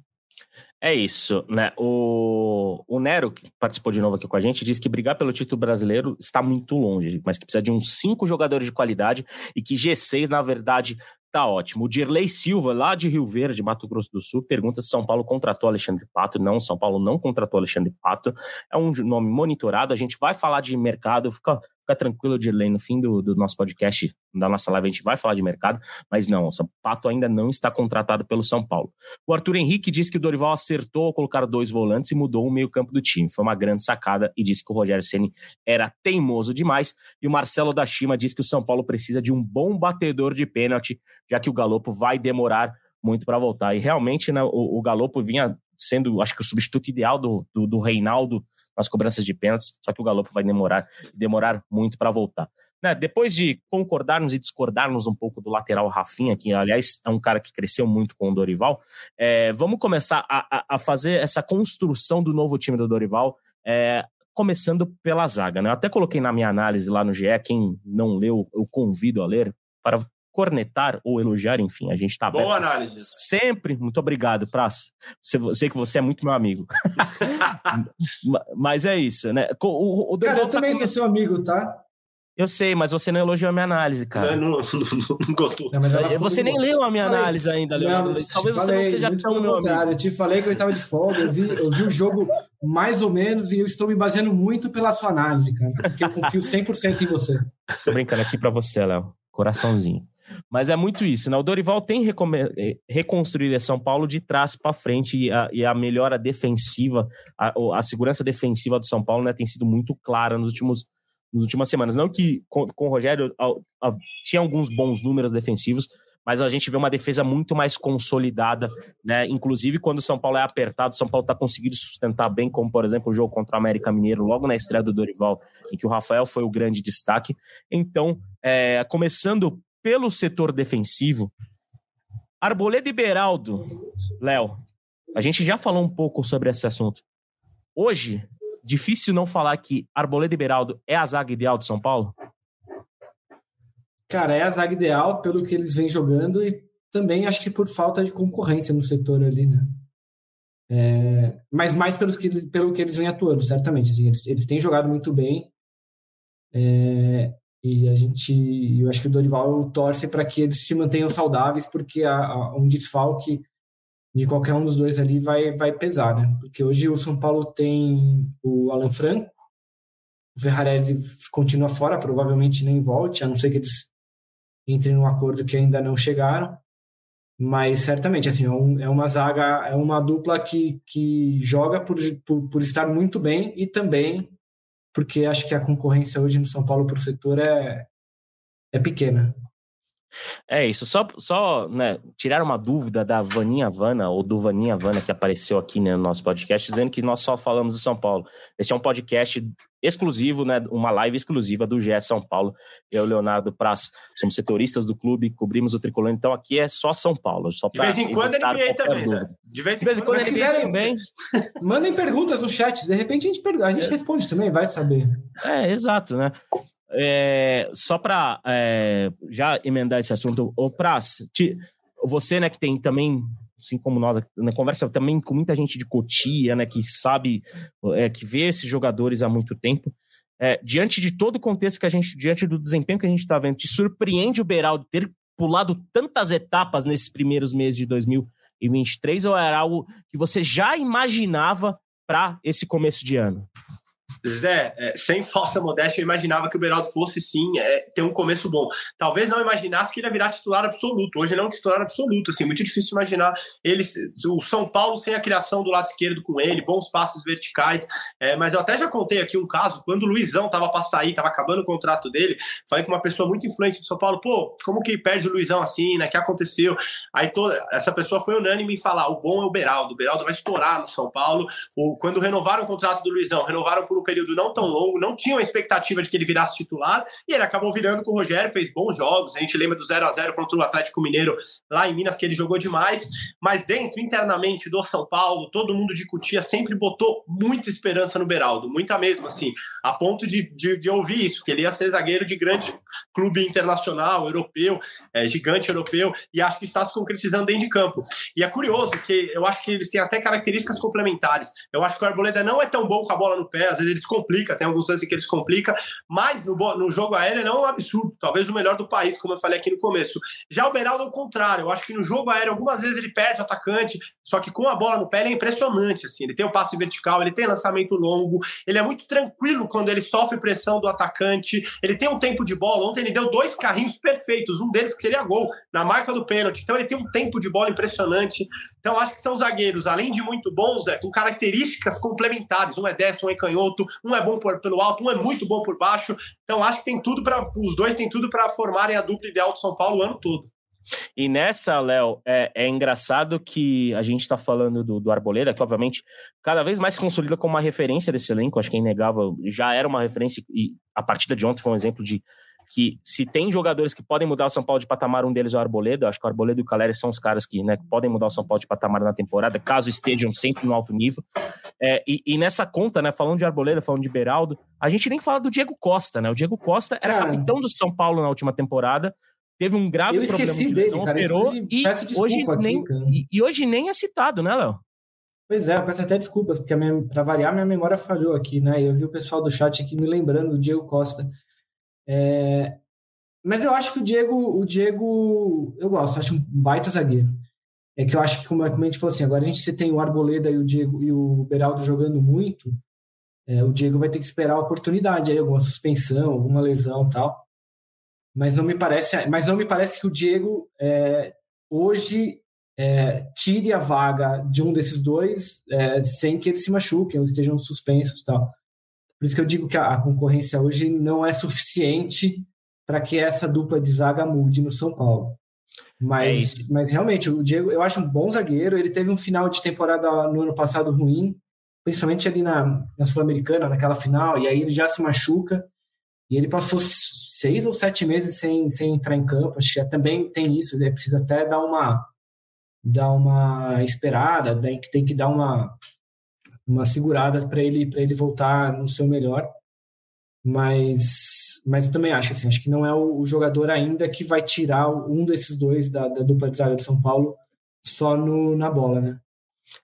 É isso, né? O, o Nero, que participou de novo aqui com a gente, disse que brigar pelo título brasileiro está muito longe, mas que precisa de uns cinco jogadores de qualidade e que G6, na verdade, Tá ótimo. O Dirley Silva, lá de Rio Verde, Mato Grosso do Sul, pergunta se São Paulo contratou Alexandre Pato. Não, São Paulo não contratou Alexandre Pato. É um nome monitorado. A gente vai falar de mercado. Fica, fica tranquilo, Dirley. No fim do, do nosso podcast, da nossa live, a gente vai falar de mercado. Mas não, o Pato ainda não está contratado pelo São Paulo. O Arthur Henrique disse que o Dorival acertou ao colocar dois volantes e mudou o meio-campo do time. Foi uma grande sacada e disse que o Rogério Ceni era teimoso demais. E o Marcelo da Chima disse que o São Paulo precisa de um bom batedor de pênalti já que o Galopo vai demorar muito para voltar. E realmente né, o, o Galopo vinha sendo, acho que o substituto ideal do, do, do Reinaldo nas cobranças de pênaltis, só que o Galopo vai demorar, demorar muito para voltar. Né, depois de concordarmos e discordarmos um pouco do lateral Rafinha, que aliás é um cara que cresceu muito com o Dorival, é, vamos começar a, a, fazer essa construção do novo time do Dorival, é, começando pela zaga. Né? Eu até coloquei na minha análise lá no GE, quem não leu, eu convido a ler, para cornetar ou elogiar, enfim, a gente está aberto. Boa análise. Sempre, muito obrigado, Praça. Sei que você é muito meu amigo. mas é isso, né? O, o cara, eu tá também sou seu amigo, tá? Eu sei, mas você não elogiou a minha análise, cara. Não, não, não, não gostou. Não, você nem leu a minha falei. análise ainda, Leandro. Talvez falei, você não seja tão meu amigo. Eu te falei que eu estava de folga, eu vi, eu vi o jogo mais ou menos e eu estou me baseando muito pela sua análise, cara. Porque eu confio 100% em você. Tô brincando aqui para você, Léo coraçãozinho. Mas é muito isso, né? O Dorival tem eh, reconstruído São Paulo de trás para frente e a, e a, melhora defensiva, a, a, segurança defensiva do São Paulo né, tem sido muito clara nos últimos nas últimas semanas. Não que com, com o Rogério a, tinha alguns bons números defensivos, mas a gente vê uma defesa muito mais consolidada, né? Inclusive, quando o São Paulo é apertado, o São Paulo está conseguindo sustentar bem, como por exemplo o jogo contra o América Mineiro, logo na estreia do Dorival, em que o Rafael foi o grande destaque. Então, é, começando pelo setor defensivo, Arboleda e Beraldo, Léo, a gente já falou um pouco sobre esse assunto. Hoje, difícil não falar que Arboleda e Beraldo é a zaga ideal do São Paulo? Cara, é a zaga ideal pelo que eles vêm jogando e também acho que por falta de concorrência no setor ali, né? É, mas mais pelos que, pelo que eles vêm atuando, certamente. Assim, eles, eles têm jogado muito bem. É, e a gente, eu acho que o Dorival torce para que eles se mantenham saudáveis, porque a, um desfalque de qualquer um dos dois ali vai, vai pesar, né? Porque hoje o São Paulo tem o Alan Franco, o Ferrarese continua fora, provavelmente nem volte, a não ser que eles entrem num acordo que ainda não chegaram. Mas certamente, assim, é, um, é uma zaga, é uma dupla que, que joga por, por, por estar muito bem e também porque acho que a concorrência hoje no São Paulo para o setor é, é pequena. É isso, só, só né, tirar uma dúvida da Vaninha Vana, ou do Vaninha Vana, que apareceu aqui né, no nosso podcast, dizendo que nós só falamos do São Paulo. Este é um podcast exclusivo, né, uma live exclusiva do GE São Paulo. Eu e o Leonardo Praz somos setoristas do clube, cobrimos o tricolor, então aqui é só São Paulo. Só de vez em quando ele NBA também, né? De vez em, de vez em quando, quando NBA também. Mandem perguntas no chat, de repente a gente, a gente é. responde também, vai saber. É, exato, né? É, só para é, já emendar esse assunto, o Praz, te, você, né, que tem também, assim como nós, né, conversa também com muita gente de Cotia, né, que sabe, é, que vê esses jogadores há muito tempo. É, diante de todo o contexto que a gente, diante do desempenho que a gente está vendo, te surpreende o Beraldo ter pulado tantas etapas nesses primeiros meses de 2023 ou era algo que você já imaginava para esse começo de ano? Zé, é, sem falsa modéstia, eu imaginava que o Beraldo fosse sim é, ter um começo bom. Talvez não imaginasse que ele ia virar titular absoluto. Hoje ele é um titular absoluto, assim, muito difícil imaginar ele, o São Paulo sem a criação do lado esquerdo com ele, bons passes verticais. É, mas eu até já contei aqui um caso, quando o Luizão tava para sair, tava acabando o contrato dele, falei com uma pessoa muito influente do São Paulo, pô, como que perde o Luizão assim, né? Que aconteceu? Aí toda, essa pessoa foi unânime em falar: o bom é o Beraldo, o Beraldo vai estourar no São Paulo. O, quando renovaram o contrato do Luizão, renovaram por período não tão longo, não tinham a expectativa de que ele virasse titular, e ele acabou virando com o Rogério, fez bons jogos. A gente lembra do 0 a 0 contra o Atlético Mineiro lá em Minas, que ele jogou demais, mas dentro, internamente do São Paulo, todo mundo de Cutia sempre botou muita esperança no Beraldo, muita mesmo, assim, a ponto de, de, de ouvir isso, que ele ia ser zagueiro de grande clube internacional, europeu, é, gigante europeu, e acho que está se concretizando dentro de campo. E é curioso que eu acho que eles têm até características complementares. Eu acho que o Arboleda não é tão bom com a bola no pé, às vezes complicam complica, tem alguns lances que eles complicam, mas no, no jogo aéreo não é um absurdo, talvez o melhor do país, como eu falei aqui no começo. Já o Beraldo é o contrário, eu acho que no jogo aéreo algumas vezes ele perde o atacante, só que com a bola no pé ele é impressionante, assim, ele tem o um passe vertical, ele tem lançamento longo, ele é muito tranquilo quando ele sofre pressão do atacante, ele tem um tempo de bola, ontem ele deu dois carrinhos perfeitos, um deles que seria gol, na marca do pênalti, então ele tem um tempo de bola impressionante, então acho que são zagueiros, além de muito bons, é, com características complementares, um é destro, um é canhoto, um é bom por, pelo alto, um é muito bom por baixo. Então acho que tem tudo para os dois têm tudo para formarem a dupla ideal do São Paulo o ano todo. E nessa, Léo, é, é, engraçado que a gente está falando do, do, Arboleda, que obviamente cada vez mais se consolida como uma referência desse elenco, acho que é inegável, já era uma referência, e a partida de ontem foi um exemplo de que se tem jogadores que podem mudar o São Paulo de patamar, um deles é o Arboleda. Acho que o Arboleda e o Caleri são os caras que né, podem mudar o São Paulo de patamar na temporada, caso estejam sempre no alto nível. É, e, e, nessa conta, né, falando de Arboleda, falando de Beraldo, a gente nem fala do Diego Costa, né? O Diego Costa era cara, capitão do São Paulo na última temporada, teve um grave problema de lesão, dele, operou e hoje, aqui, nem, e, e, hoje nem é citado, né, Léo? Pois é, eu peço até desculpas, porque para variar, minha memória falhou aqui, né? Eu vi o pessoal do chat aqui me lembrando do Diego Costa. É, mas eu acho que o Diego, o Diego, eu gosto, acho um baita zagueiro. É que eu acho que, como, a gente falou assim, agora a gente se tem o Arboleda e o Diego e o Beraldo jogando muito, é, o Diego vai ter que esperar a oportunidade aí, alguma suspensão, alguma lesão tal. mas não me parece, mas não me parece que o Diego é, hoje é, tire a vaga de um desses dois é, sem que eles se machuquem ou estejam suspensos tal. Por isso que eu digo que a, concorrência hoje não é suficiente para que essa dupla de zaga mude no São Paulo. Mas, é mas realmente, o Diego, eu acho um bom zagueiro. Ele teve um final de temporada no ano passado ruim, principalmente ali na, na Sul-Americana, naquela final, e aí ele já se machuca. E ele passou seis ou sete meses sem, sem entrar em campo. Acho que também tem isso, ele precisa até dar uma, dar uma esperada, tem que, tem que dar uma, uma segurada para ele, ele voltar no seu melhor. Mas, mas eu também acho assim, acho que não é o, o jogador ainda que vai tirar um desses dois da, da dupla de zaga de São Paulo só no, na bola, né?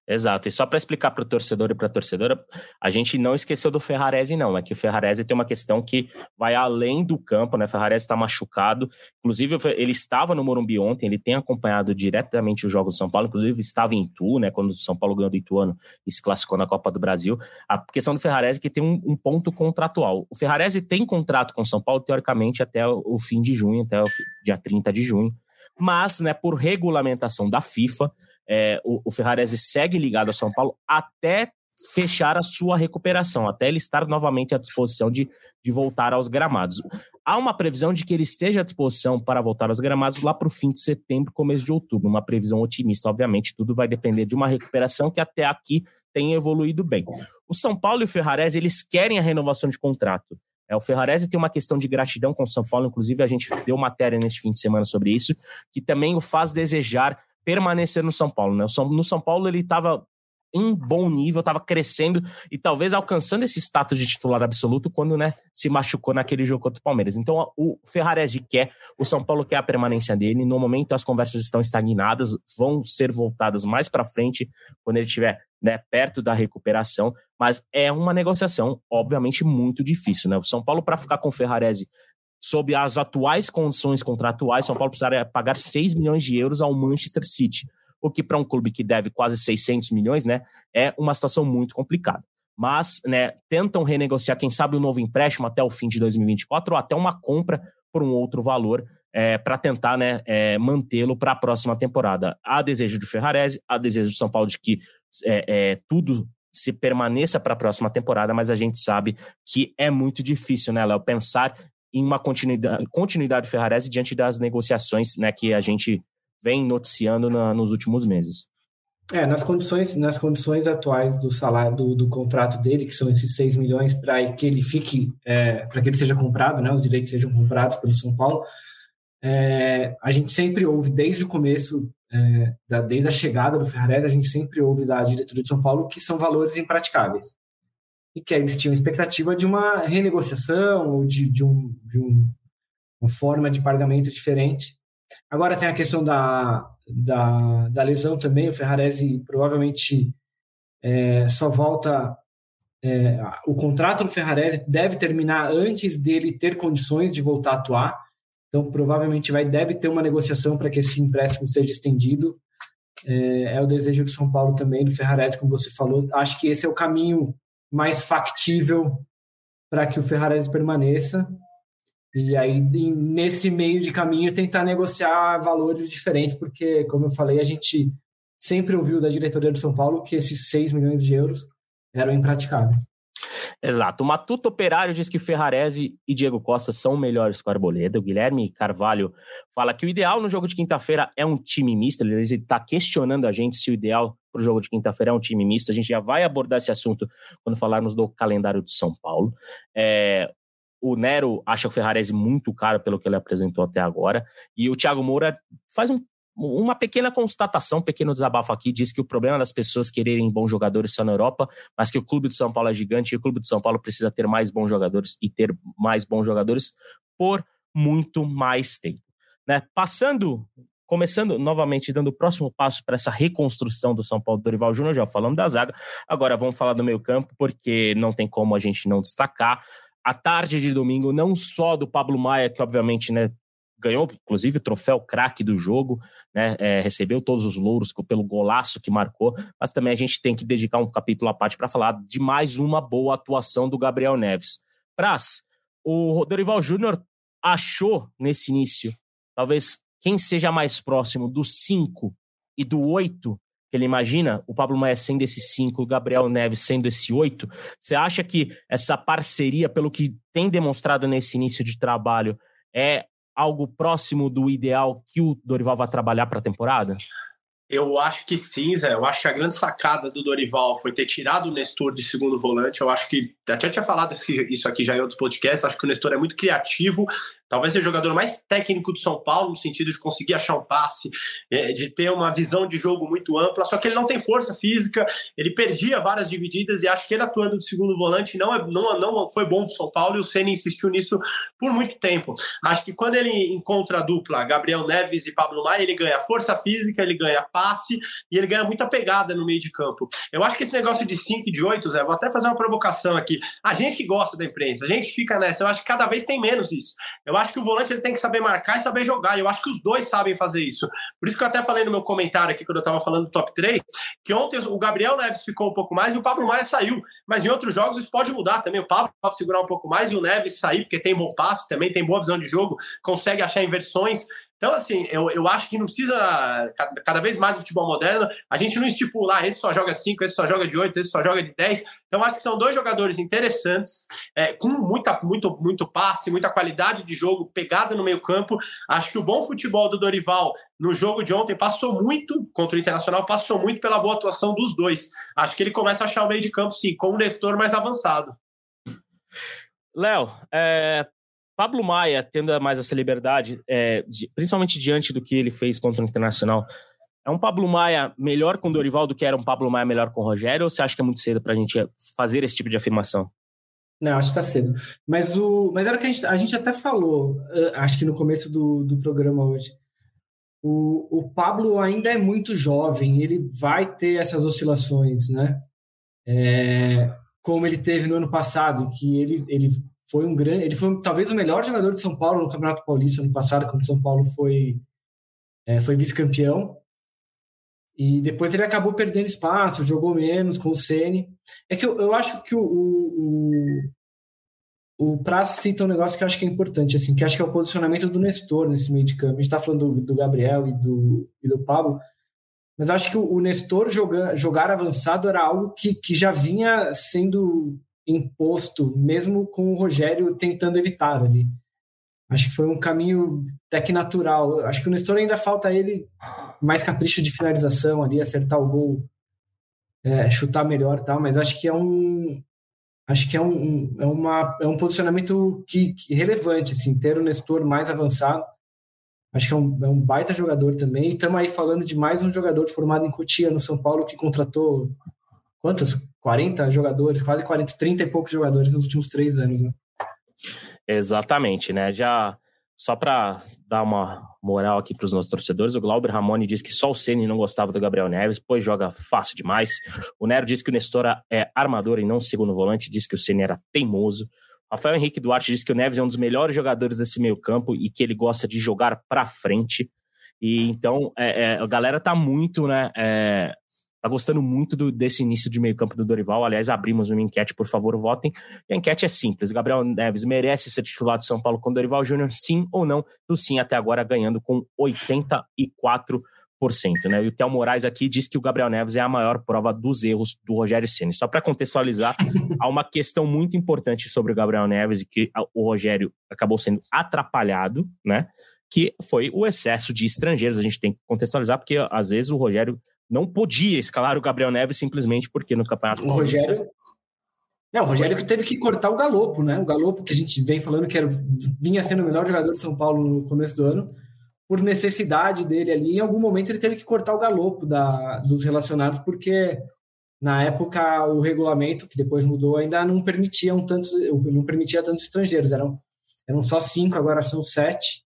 Exato. E só para explicar para o torcedor e para a torcedora, a gente não esqueceu do Ferrarese, não. É que o Ferrarese tem uma questão que vai além do campo, né? O Ferrarese está machucado. Inclusive, ele estava no Morumbi ontem, ele tem acompanhado diretamente os jogos do São Paulo, inclusive estava em Itu, né? Quando o São Paulo ganhou do Ituano e se classificou na Copa do Brasil. A questão do Ferrarese é que tem um, um ponto contratual. O Ferrarese tem contrato com o São Paulo, teoricamente, até o fim de junho, até o dia 30 de junho. Mas, né, por regulamentação da FIFA, é, o, o Ferrarese segue ligado ao São Paulo até fechar a sua recuperação, até ele estar novamente à disposição de, de voltar aos gramados. Há uma previsão de que ele esteja à disposição para voltar aos gramados lá para o fim de setembro, começo de outubro. Uma previsão otimista, obviamente, tudo vai depender de uma recuperação que até aqui tem evoluído bem. O São Paulo e o Ferrarese, eles querem a renovação de contrato. É, o Ferrarese tem uma questão de gratidão com o São Paulo, inclusive a gente deu matéria neste fim de semana sobre isso, que também o faz desejar permanecer no São Paulo. Né? No São Paulo ele estava em bom nível, estava crescendo e talvez alcançando esse status de titular absoluto quando né, se machucou naquele jogo contra o Palmeiras. Então o Ferrarese quer, o São Paulo quer a permanência dele. No momento as conversas estão estagnadas, vão ser voltadas mais para frente quando ele estiver né, perto da recuperação, mas é uma negociação obviamente muito difícil. Né? O São Paulo para ficar com o Ferrarese sob as atuais condições contratuais, São Paulo precisaria pagar 6 milhões de euros ao Manchester City, o que para um clube que deve quase 600 milhões, né, é uma situação muito complicada. Mas, né, tentam renegociar, quem sabe, um novo empréstimo até o fim de 2024 ou até uma compra por um outro valor é, para tentar né, é, mantê-lo para a próxima temporada. Há desejo do Ferrarese, há desejo do São Paulo de que é, é tudo se permaneça para a próxima temporada, mas a gente sabe que é muito difícil, né, Léo, pensar em uma continuidade, continuidade Ferrarese diante das negociações né, que a gente vem noticiando na, nos últimos meses. É, nas condições, nas condições atuais do salário do, do contrato dele, que são esses 6 milhões para que ele fique, é, para que ele seja comprado, né, os direitos sejam comprados pelo São Paulo, é, a gente sempre ouve desde o começo, é, da, desde a chegada do Ferrarese, a gente sempre ouve da diretoria de São Paulo que são valores impraticáveis e que eles tinham expectativa de uma renegociação ou de, de, um, de um, uma forma de pagamento diferente. Agora tem a questão da, da, da lesão também, o Ferrarese provavelmente é, só volta. É, o contrato do Ferrarese deve terminar antes dele ter condições de voltar a atuar, então provavelmente vai deve ter uma negociação para que esse empréstimo seja estendido. É, é, o desejo do São Paulo também, do Ferrarese, como você falou. Acho que esse é o caminho mais factível para que o Ferrarese permaneça. E aí, nesse meio de caminho, tentar negociar valores diferentes, porque, como eu falei, a gente sempre ouviu da diretoria do São Paulo que esses 6 milhões de euros eram impraticáveis. Exato. O Matuto Operário diz que Ferrarese e Diego Costa são melhores o Arboleda. O Guilherme Carvalho fala que o ideal no jogo de quinta-feira é um time misto. Ele está questionando a gente se o ideal para o jogo de quinta-feira é um time misto. A gente já vai abordar esse assunto quando falarmos do calendário de São Paulo. É, o Nero acha o Ferrarese muito caro pelo que ele apresentou até agora. E o Thiago Moura faz um uma pequena constatação, um pequeno desabafo aqui, diz que o problema das pessoas quererem bons jogadores só na Europa, mas que o clube de São Paulo é gigante e o clube de São Paulo precisa ter mais bons jogadores e ter mais bons jogadores por muito mais tempo. Né? Passando, começando novamente, dando o próximo passo para essa reconstrução do São Paulo do Dorival Júnior, já falando da zaga, agora vamos falar do meio campo, porque não tem como a gente não destacar a tarde de domingo, não só do Pablo Maia, que obviamente né, ganhou, inclusive, o troféu craque do jogo, né? É, recebeu todos os louros pelo golaço que marcou, mas também a gente tem que dedicar um capítulo à parte para falar de mais uma boa atuação do Gabriel Neves. Praz, o Dorival Júnior achou nesse início, talvez quem seja mais próximo do 5 e do 8, que ele imagina, o Pablo Maia sendo esse 5, o Gabriel Neves sendo esse 8, você acha que essa parceria, pelo que tem demonstrado nesse início de trabalho, é algo próximo do ideal que o Dorival vai trabalhar para a temporada? Eu acho que sim, Zé. Eu acho que a grande sacada do Dorival foi ter tirado o Nestor de segundo volante. Eu acho que até tinha falado isso aqui já em outros podcasts. Acho que o Nestor é muito criativo, talvez seja o jogador mais técnico do São Paulo, no sentido de conseguir achar um passe, é, de ter uma visão de jogo muito ampla, só que ele não tem força física, ele perdia várias divididas e acho que ele atuando de segundo volante não, é, não, não foi bom do São Paulo e o Senna insistiu nisso por muito tempo. Acho que quando ele encontra a dupla Gabriel Neves e Pablo Maia, ele ganha força física, ele ganha passe e ele ganha muita pegada no meio de campo. Eu acho que esse negócio de 5 e de 8, Zé, vou até fazer uma provocação aqui. A gente que gosta da imprensa, a gente que fica nessa, eu acho que cada vez tem menos isso. Eu acho que o volante ele tem que saber marcar e saber jogar. Eu acho que os dois sabem fazer isso. Por isso que eu até falei no meu comentário aqui, quando eu estava falando do top 3, que ontem o Gabriel Neves ficou um pouco mais e o Pablo Maia saiu. Mas em outros jogos isso pode mudar também. O Pablo pode segurar um pouco mais e o Neves sair, porque tem bom passe também, tem boa visão de jogo, consegue achar inversões. Então, assim, eu, eu acho que não precisa, cada vez mais do futebol moderno, a gente não estipular, esse só joga de 5, esse só joga de 8, esse só joga de 10. Então, acho que são dois jogadores interessantes, é, com muita, muito, muito passe, muita qualidade de jogo, pegada no meio campo. Acho que o bom futebol do Dorival no jogo de ontem passou muito, contra o Internacional, passou muito pela boa atuação dos dois. Acho que ele começa a achar o meio de campo, sim, com o Nestor mais avançado. Léo, é, Pablo Maia, tendo mais essa liberdade, é, de, principalmente diante do que ele fez contra o Internacional, é um Pablo Maia melhor com o Dorival do que era um Pablo Maia melhor com o Rogério? Ou você acha que é muito cedo para a gente fazer esse tipo de afirmação? Não, acho que está cedo. Mas, o, mas era que a gente, a gente até falou, acho que no começo do, do programa hoje. O, o Pablo ainda é muito jovem, ele vai ter essas oscilações, né? É, como ele teve no ano passado, que ele, ele foi um grande, ele foi talvez o melhor jogador de São Paulo no Campeonato Paulista ano passado, quando São Paulo foi é, foi vice-campeão. E depois ele acabou perdendo espaço, jogou menos com o Ceni. É que eu, eu acho que o, o, o, o Praz cita um negócio que eu acho que é importante, assim, que acho que é o posicionamento do Nestor nesse meio de campo. A gente está falando do, do, Gabriel e do, e do Pablo, mas acho que o, o Nestor jogar, jogar avançado era algo que, que já vinha sendo imposto, mesmo com o Rogério tentando evitar ali. Acho que foi um caminho até que natural. Acho que o Nestor ainda falta ele mais capricho de finalização ali, acertar o gol, é, chutar melhor tal, mas acho que é um acho que é um, é uma, é um posicionamento que, que relevante, assim, ter o Nestor mais avançado. Acho que é um, é um baita jogador também. Estamos aí falando de mais um jogador formado em Cotia, no São Paulo, que contratou quantos? 40 jogadores, quase 40, 30 e poucos jogadores nos últimos três anos, né? Exatamente, né? Já só para dar uma moral aqui para os nossos torcedores, o Glauber Ramone diz que só o Ceni não gostava do Gabriel Neves, pois joga fácil demais. O Nero diz que o Nestor é armador e não segundo volante, diz que o Ceni era teimoso. Rafael Henrique Duarte diz que o Neves é um dos melhores jogadores desse meio campo e que ele gosta de jogar para frente. E então é, é, a galera tá muito, né, é, Tá gostando muito do, desse início de meio-campo do Dorival. Aliás, abrimos uma enquete, por favor, votem. E a enquete é simples: Gabriel Neves merece ser titular do São Paulo com Dorival Júnior, sim ou não? O sim até agora ganhando com 84%. Né? E o Theo Moraes aqui diz que o Gabriel Neves é a maior prova dos erros do Rogério Ceni. Só para contextualizar, há uma questão muito importante sobre o Gabriel Neves e que o Rogério acabou sendo atrapalhado, né? Que foi o excesso de estrangeiros. A gente tem que contextualizar, porque às vezes o Rogério não podia escalar o Gabriel Neves simplesmente porque no Campeonato o Rogério Não, o Rogério que teve que cortar o Galopo, né? O Galopo que a gente vem falando que era, vinha sendo o melhor jogador de São Paulo no começo do ano, por necessidade dele ali, em algum momento ele teve que cortar o Galopo da, dos relacionados, porque na época o regulamento, que depois mudou, ainda não permitia um tantos, não permitia tantos estrangeiros, eram, eram só cinco, agora são sete.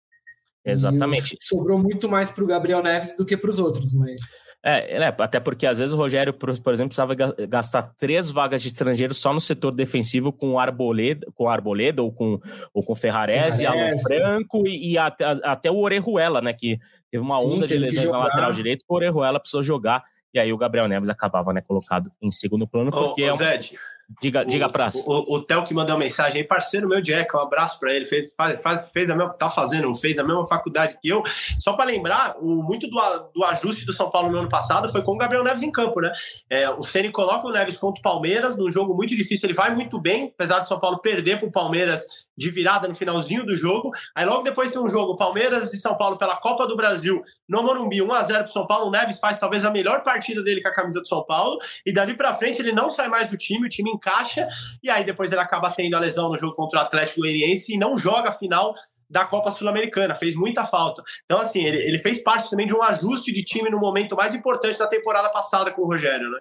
Exatamente. sobrou muito mais para o Gabriel Neves do que para os outros, mas é, é, até porque às vezes o Rogério, por, por, exemplo, precisava gastar três vagas de estrangeiro só no setor defensivo com o Arboleda, com o Arboleda ou com, ou com Ferrarese, Alan Franco e, e até, até, o Orejuela, né? Que teve uma Sim, onda de lesões na lateral direita, o Orejuela precisou jogar. E aí o Gabriel Neves acabava, né, colocado em segundo plano, porque ô, ô, é um... Zed, Diga, o, diga Praz. O, o, Theo que mandou uma mensagem aí, parceiro meu Jack, um abraço para ele. Fez, faz, faz, fez a mesma, tá fazendo, fez a mesma faculdade que eu. Só para lembrar, o, muito do, do ajuste do São Paulo no ano passado foi com o Gabriel Neves em campo, né? É, o Ceni coloca o Neves contra o Palmeiras num jogo muito difícil. Ele vai muito bem, apesar do São Paulo perder para o Palmeiras de virada no finalzinho do jogo. Aí logo depois tem um jogo, Palmeiras e São Paulo pela Copa do Brasil no Morumbi, 1 a 0 para São Paulo. O Neves faz talvez a melhor partida dele com a camisa do São Paulo e dali para frente ele não sai mais do time, o time encaixa e aí depois ele acaba tendo a lesão no jogo contra o Atlético Goianiense e não joga a final da Copa Sul-Americana, fez muita falta. Então, assim, ele, ele fez parte também de um ajuste de time no momento mais importante da temporada passada com o Rogério, né?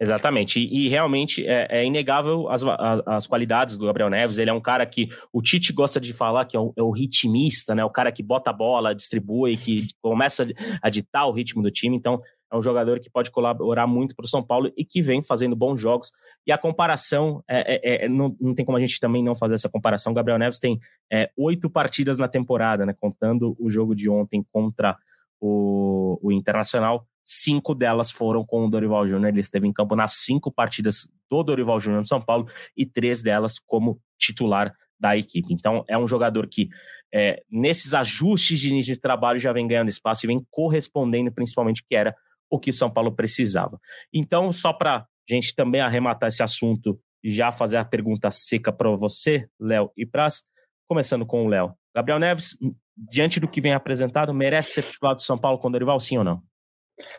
Exatamente, e, e realmente é, é, inegável as, as qualidades do Gabriel Neves. Ele é um cara que o Tite gosta de falar que é o, é o, ritmista, né? O cara que bota a bola, distribui, que começa a ditar o ritmo do time. Então, é um jogador que pode colaborar muito para o São Paulo e que vem fazendo bons jogos. E a comparação, é, é, é, não, não tem como a gente também não fazer essa comparação. Gabriel Neves tem é, oito partidas na temporada, né? Contando o jogo de ontem contra o, o Internacional. Cinco delas foram com o Dorival Júnior. Ele esteve em campo nas cinco partidas do Dorival Júnior no São Paulo e três delas como titular da equipe. Então, é um jogador que, é, nesses ajustes de início de trabalho, já vem ganhando espaço e vem correspondendo, principalmente, que era o que o São Paulo precisava. Então, só para a gente também arrematar esse assunto e já fazer a pergunta seca para você, Léo e Praz, começando com o Léo. Gabriel Neves, diante do que vem apresentado, merece ser titular do São Paulo com o Dorival, sim ou não?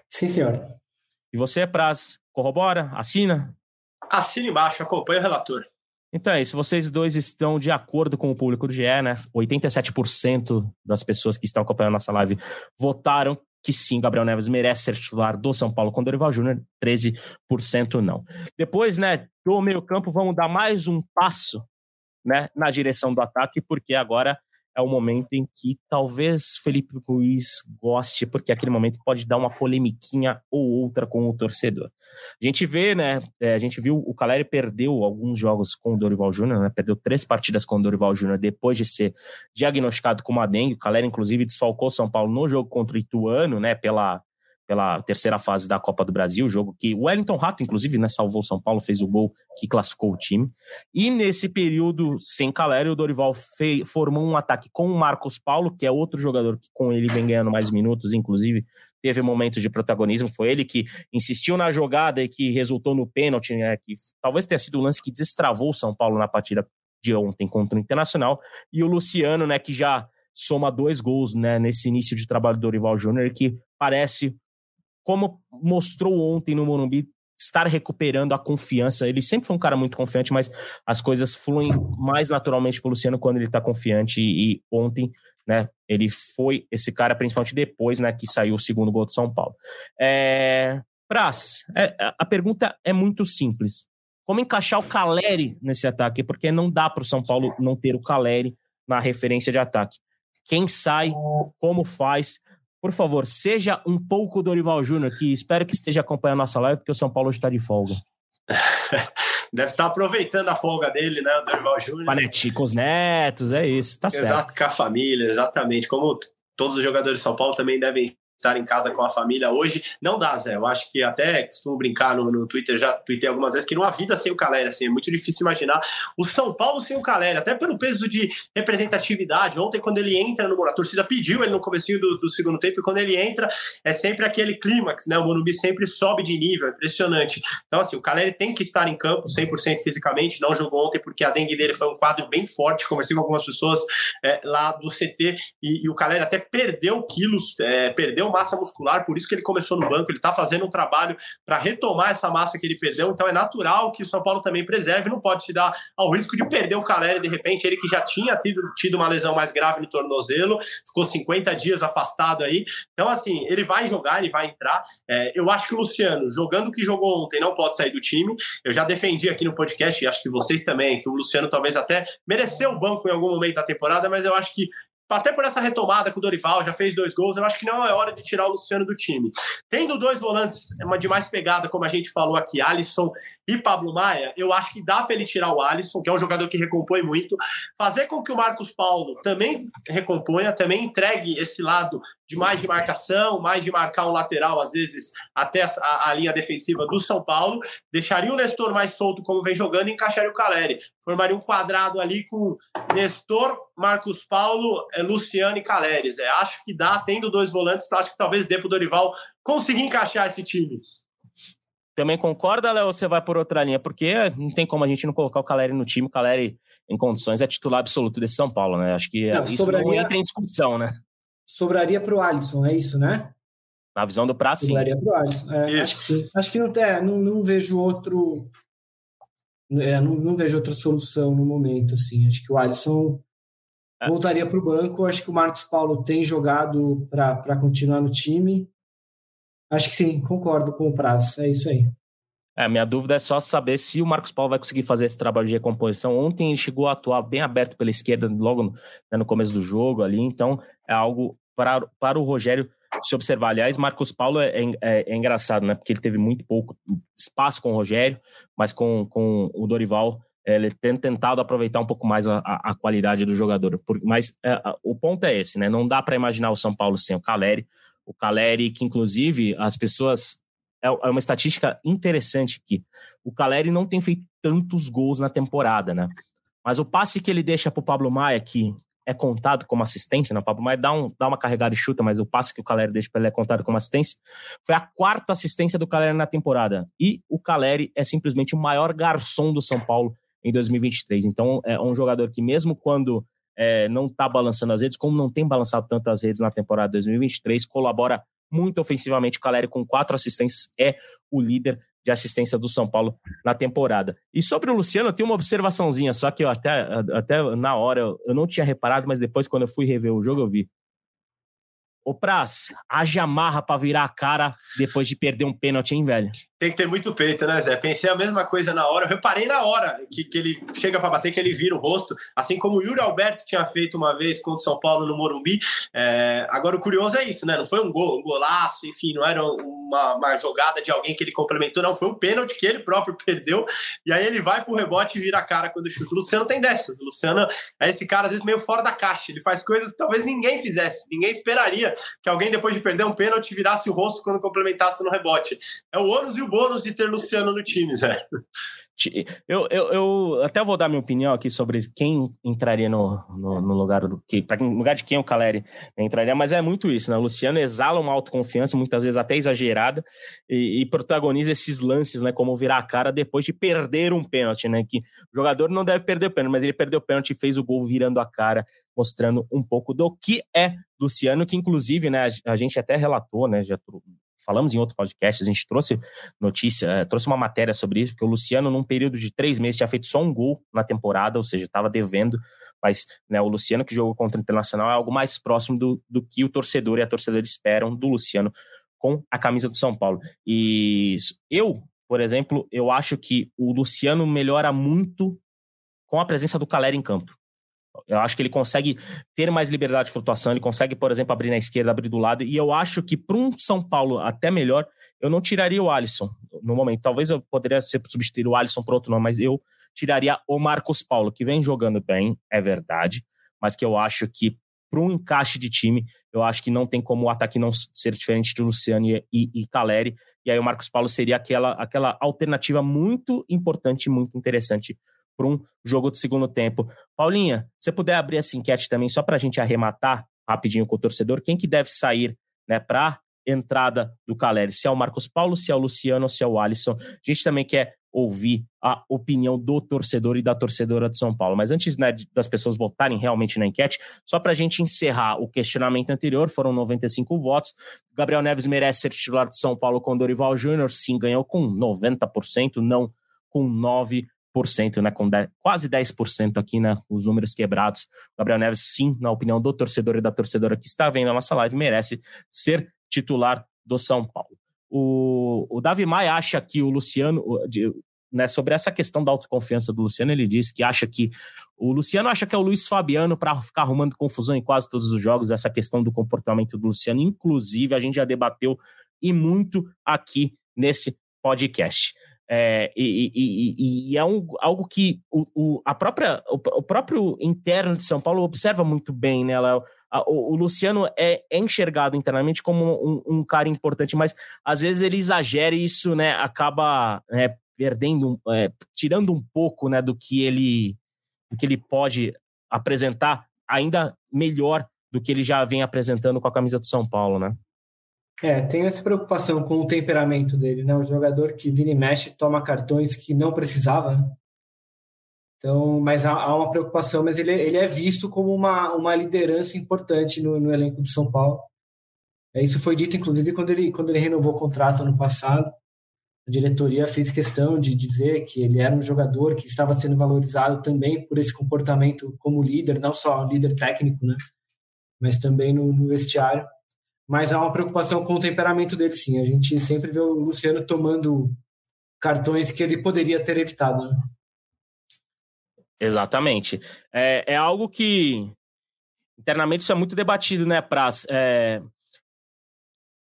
Sim, senhor. E você, Praz, corrobora? Assina? Assina embaixo, acompanha o relator. Então é isso, vocês dois estão de acordo com o público do GE, né? 87% das pessoas que estão acompanhando nossa live votaram que sim, Gabriel Neves merece ser titular do São Paulo com Dorival Júnior, 13% não. Depois, né, do meio-campo, vamos dar mais um passo, né, na direção do ataque, porque agora é o momento em que talvez Felipe Luiz goste, porque aquele momento pode dar uma polemiquinha ou outra com o torcedor. A gente vê, né? É, a gente viu o Caleri perdeu alguns jogos com o Dorival Júnior, né? Perdeu três partidas com o Dorival Júnior depois de ser diagnosticado com uma dengue. O Caleri, inclusive, desfalcou São Paulo no jogo contra o Ituano, né? Pela pela terceira fase da Copa do Brasil, jogo que o Wellington Rato, inclusive, né, salvou São Paulo, fez o gol que classificou o time. E nesse período sem Caleri, o Dorival fei, formou um ataque com o Marcos Paulo, que é outro jogador que com ele vem ganhando mais minutos, inclusive teve momentos de protagonismo. Foi ele que insistiu na jogada e que resultou no pênalti, né, que talvez tenha sido o lance que destravou o São Paulo na partida de ontem contra o Internacional. E o Luciano, né, que já soma dois gols né, nesse início de trabalho do Dorival Júnior, que parece como mostrou ontem no Morumbi, estar recuperando a confiança. Ele sempre foi um cara muito confiante, mas as coisas fluem mais naturalmente para o Luciano quando ele está confiante. E, e, ontem, né, ele foi esse cara, principalmente depois, né, que saiu o segundo gol de São Paulo. É... Praz, é, a pergunta é muito simples. Como encaixar o Caleri nesse ataque? Porque não dá para o São Paulo não ter o Caleri na referência de ataque. Quem sai, como faz, por favor, seja um pouco Dorival Júnior, que espero que esteja acompanhando a nossa live, porque o São Paulo está de folga. Deve estar aproveitando a folga dele, né, Dorival Júnior. Panete com os netos, é isso, tá Exato, certo. Exato, com a família, exatamente. Como todos os jogadores de São Paulo também devem estar em casa com a família hoje. Não dá, Zé. Eu acho que até costumo brincar no, no Twitter, já tuitei algumas vezes, que não há vida sem o Caleri, assim, é muito difícil imaginar o São Paulo sem o Caleri, até pelo peso de representatividade. Ontem, quando ele entra no a torcida pediu ele no começo do, do, segundo tempo, e quando ele entra, é sempre aquele clímax, né? O Morumbi sempre sobe de nível, é impressionante. Então, assim, o Caleri tem que estar em campo 100% fisicamente, não jogou ontem porque a dengue dele foi um quadro bem forte, conversei com algumas pessoas é, lá do CT, e, e, o Caleri até perdeu quilos, é, perdeu massa muscular, por isso que ele começou no banco, ele está fazendo um trabalho para retomar essa massa que ele perdeu, então é natural que o São Paulo também preserve, não pode se dar ao risco de perder o Caleri de repente, ele que já tinha tido, tido uma lesão mais grave no tornozelo, ficou 50 dias afastado aí, então assim, ele vai jogar, ele vai entrar, é, eu acho que o Luciano, jogando o que jogou ontem, não pode sair do time, eu já defendi aqui no podcast, e acho que vocês também, que o Luciano talvez até mereceu o banco em algum momento da temporada, mas eu acho que até por essa retomada com o Dorival, já fez dois gols, eu acho que não é hora de tirar o Luciano do time. Tendo dois volantes uma de mais pegada, como a gente falou aqui, Alisson e Pablo Maia, eu acho que dá para ele tirar o Alisson, que é um jogador que recompõe muito, fazer com que o Marcos Paulo também recomponha, também entregue esse lado de mais de marcação, mais de marcar um lateral, às vezes até a, a linha defensiva do São Paulo, deixaria o Nestor mais solto como vem jogando e encaixaria o Caleri. Formaria um quadrado ali com Nestor, Marcos Paulo, é, Luciano e Caleres. É, acho que dá, tendo dois volantes, acho que talvez dê para o Dorival conseguir encaixar esse time. Também concorda, Léo, ou você vai por outra linha? Porque não tem como a gente não colocar o Caleri no time. O Caleri, em condições, é titular absoluto desse São Paulo, né? Acho que não, isso sobraria, não entra em discussão, né? Sobraria para o Alisson, é isso, né? Na visão do prazo, sim. Sobraria para o Alisson. É, acho que sim. Acho que não, tem, não, não vejo outro... É, não, não vejo outra solução no momento, assim. Acho que o Alisson é. voltaria para o banco. Acho que o Marcos Paulo tem jogado para continuar no time. Acho que sim, concordo com o prazo. É isso aí. É, minha dúvida é só saber se o Marcos Paulo vai conseguir fazer esse trabalho de recomposição. Ontem ele chegou a atuar bem aberto pela esquerda, logo no, né, no começo do jogo ali, então é algo para, para o Rogério se observar. Aliás, Marcos Paulo é, é, é, engraçado, né? Porque ele teve muito pouco espaço com o Rogério, mas com, com o Dorival é, ele tem tentado aproveitar um pouco mais a, a, a qualidade do jogador. Por, mas é, o ponto é esse, né? Não dá para imaginar o São Paulo sem o Caleri. O Caleri, que inclusive as pessoas. É, é uma estatística interessante aqui. O Caleri não tem feito tantos gols na temporada, né? Mas o passe que ele deixa para o Pablo Maia, que é contado como assistência, né? O Pablo Maia dá, um, dá uma carregada e chuta, mas o passe que o Caleri deixa para ele é contado como assistência. Foi a quarta assistência do Caleri na temporada. E o Caleri é simplesmente o maior garçom do São Paulo em 2023. Então, é um jogador que, mesmo quando é, não está balançando as redes, como não tem balançado tanto as redes na temporada 2023, colabora muito ofensivamente. O Caleri, com quatro assistências, é o líder de assistência do São Paulo na temporada. E sobre o Luciano, eu tenho uma observaçãozinha, só que eu até, até na hora eu não tinha reparado, mas depois, quando eu fui rever o jogo, eu vi. Ô Praz, haja marra pra virar a cara depois de perder um pênalti, hein, velho? Tem que ter muito peito, né, Zé? Pensei a mesma coisa na hora. Eu reparei na hora que, que ele chega para bater, que ele vira o rosto, assim como o Yuri Alberto tinha feito uma vez contra o São Paulo no Morumbi. É... Agora, o curioso é isso, né? Não foi um gol, um golaço, enfim, não era uma, uma jogada de alguém que ele complementou, não. Foi um pênalti que ele próprio perdeu. E aí ele vai pro rebote e vira a cara quando chuta. O Luciano tem dessas. O Luciano é esse cara, às vezes, meio fora da caixa. Ele faz coisas que talvez ninguém fizesse. Ninguém esperaria que alguém, depois de perder um pênalti, virasse o rosto quando complementasse no rebote. É o ônus e o bônus de ter Luciano no time, Zé. Eu, eu, eu até vou dar minha opinião aqui sobre quem entraria no, no, no lugar do que para lugar de quem o Caleri entraria, mas é muito isso, né? O Luciano exala uma autoconfiança, muitas vezes até exagerada, e, e, protagoniza esses lances, né? Como virar a cara depois de perder um pênalti, né? Que o jogador não deve perder o pênalti, mas ele perdeu o pênalti e fez o gol virando a cara, mostrando um pouco do que é Luciano, que inclusive, né? A, gente até relatou, né? Já falamos em outro podcast, a gente trouxe notícia, eh, trouxe uma matéria sobre isso, porque o Luciano, num período de três meses, tinha feito só um gol na temporada, ou seja, estava devendo, mas né, o Luciano que jogou contra o Internacional é algo mais próximo do, do que o torcedor e a torcedora esperam do Luciano com a camisa do São Paulo. E eu, por exemplo, eu acho que o Luciano melhora muito com a presença do Calera em campo. Eu acho que ele consegue ter mais liberdade de flutuação, ele consegue, por exemplo, abrir na esquerda, abrir do lado, e eu acho que para um São Paulo até melhor, eu não tiraria o Alisson no momento. Talvez eu poderia ser substituir o Alisson por outro nome, mas eu tiraria o Marcos Paulo, que vem jogando bem, é verdade, mas que eu acho que para um encaixe de time, eu acho que não tem como o ataque não ser diferente de Luciano e, e, e Caleri, e aí o Marcos Paulo seria aquela, aquela alternativa muito importante, muito interessante para um jogo de segundo tempo. Paulinha, se puder abrir essa enquete também, só para a gente arrematar rapidinho com o torcedor, quem que deve sair né, para entrada do Caleri? Se é o Marcos Paulo, se é o Luciano, se é o Alisson. A gente também quer ouvir a opinião do torcedor e da torcedora de São Paulo. Mas antes né, das pessoas votarem realmente na enquete, só para a gente encerrar o questionamento anterior, foram 95 votos. Gabriel Neves merece ser titular de São Paulo com Dorival Júnior? Sim, ganhou com 90%, não com 9% né, com 10, quase 10% aqui, né, os números quebrados. Gabriel Neves, sim, na opinião do torcedor e da torcedora que está vendo a nossa live, merece ser titular do São Paulo. O, o Davi Maia acha que o Luciano, né, sobre essa questão da autoconfiança do Luciano, ele disse que acha que o Luciano acha que é o Luiz Fabiano para ficar arrumando confusão em quase todos os jogos, essa questão do comportamento do Luciano, inclusive a gente já debateu e muito aqui nesse podcast. É, e, e, e, é um, algo que o, o, a própria, o, o, próprio interno de São Paulo observa muito bem, né? Ela, o, Luciano é, é, enxergado internamente como um, um, cara importante, mas às vezes ele exagera e isso né, acaba né, perdendo, é, tirando um pouco né, do que ele do que ele pode apresentar ainda melhor do que ele já vem apresentando com a camisa do São Paulo, né? É, tem essa preocupação com o temperamento dele, né? O jogador que vira e mexe toma cartões que não precisava. Né? Então, mas há, há, uma preocupação, mas ele, ele é visto como uma, uma liderança importante no, no elenco do São Paulo. É, isso foi dito, inclusive, quando ele, quando ele renovou o contrato ano passado. A diretoria fez questão de dizer que ele era um jogador que estava sendo valorizado também por esse comportamento como líder, não só líder técnico, né? Mas também no, no vestiário mas há uma preocupação com o temperamento dele, sim. A gente sempre vê o Luciano tomando cartões que ele poderia ter evitado. Né? Exatamente. É, é algo que internamente isso é muito debatido, né, Praz? É,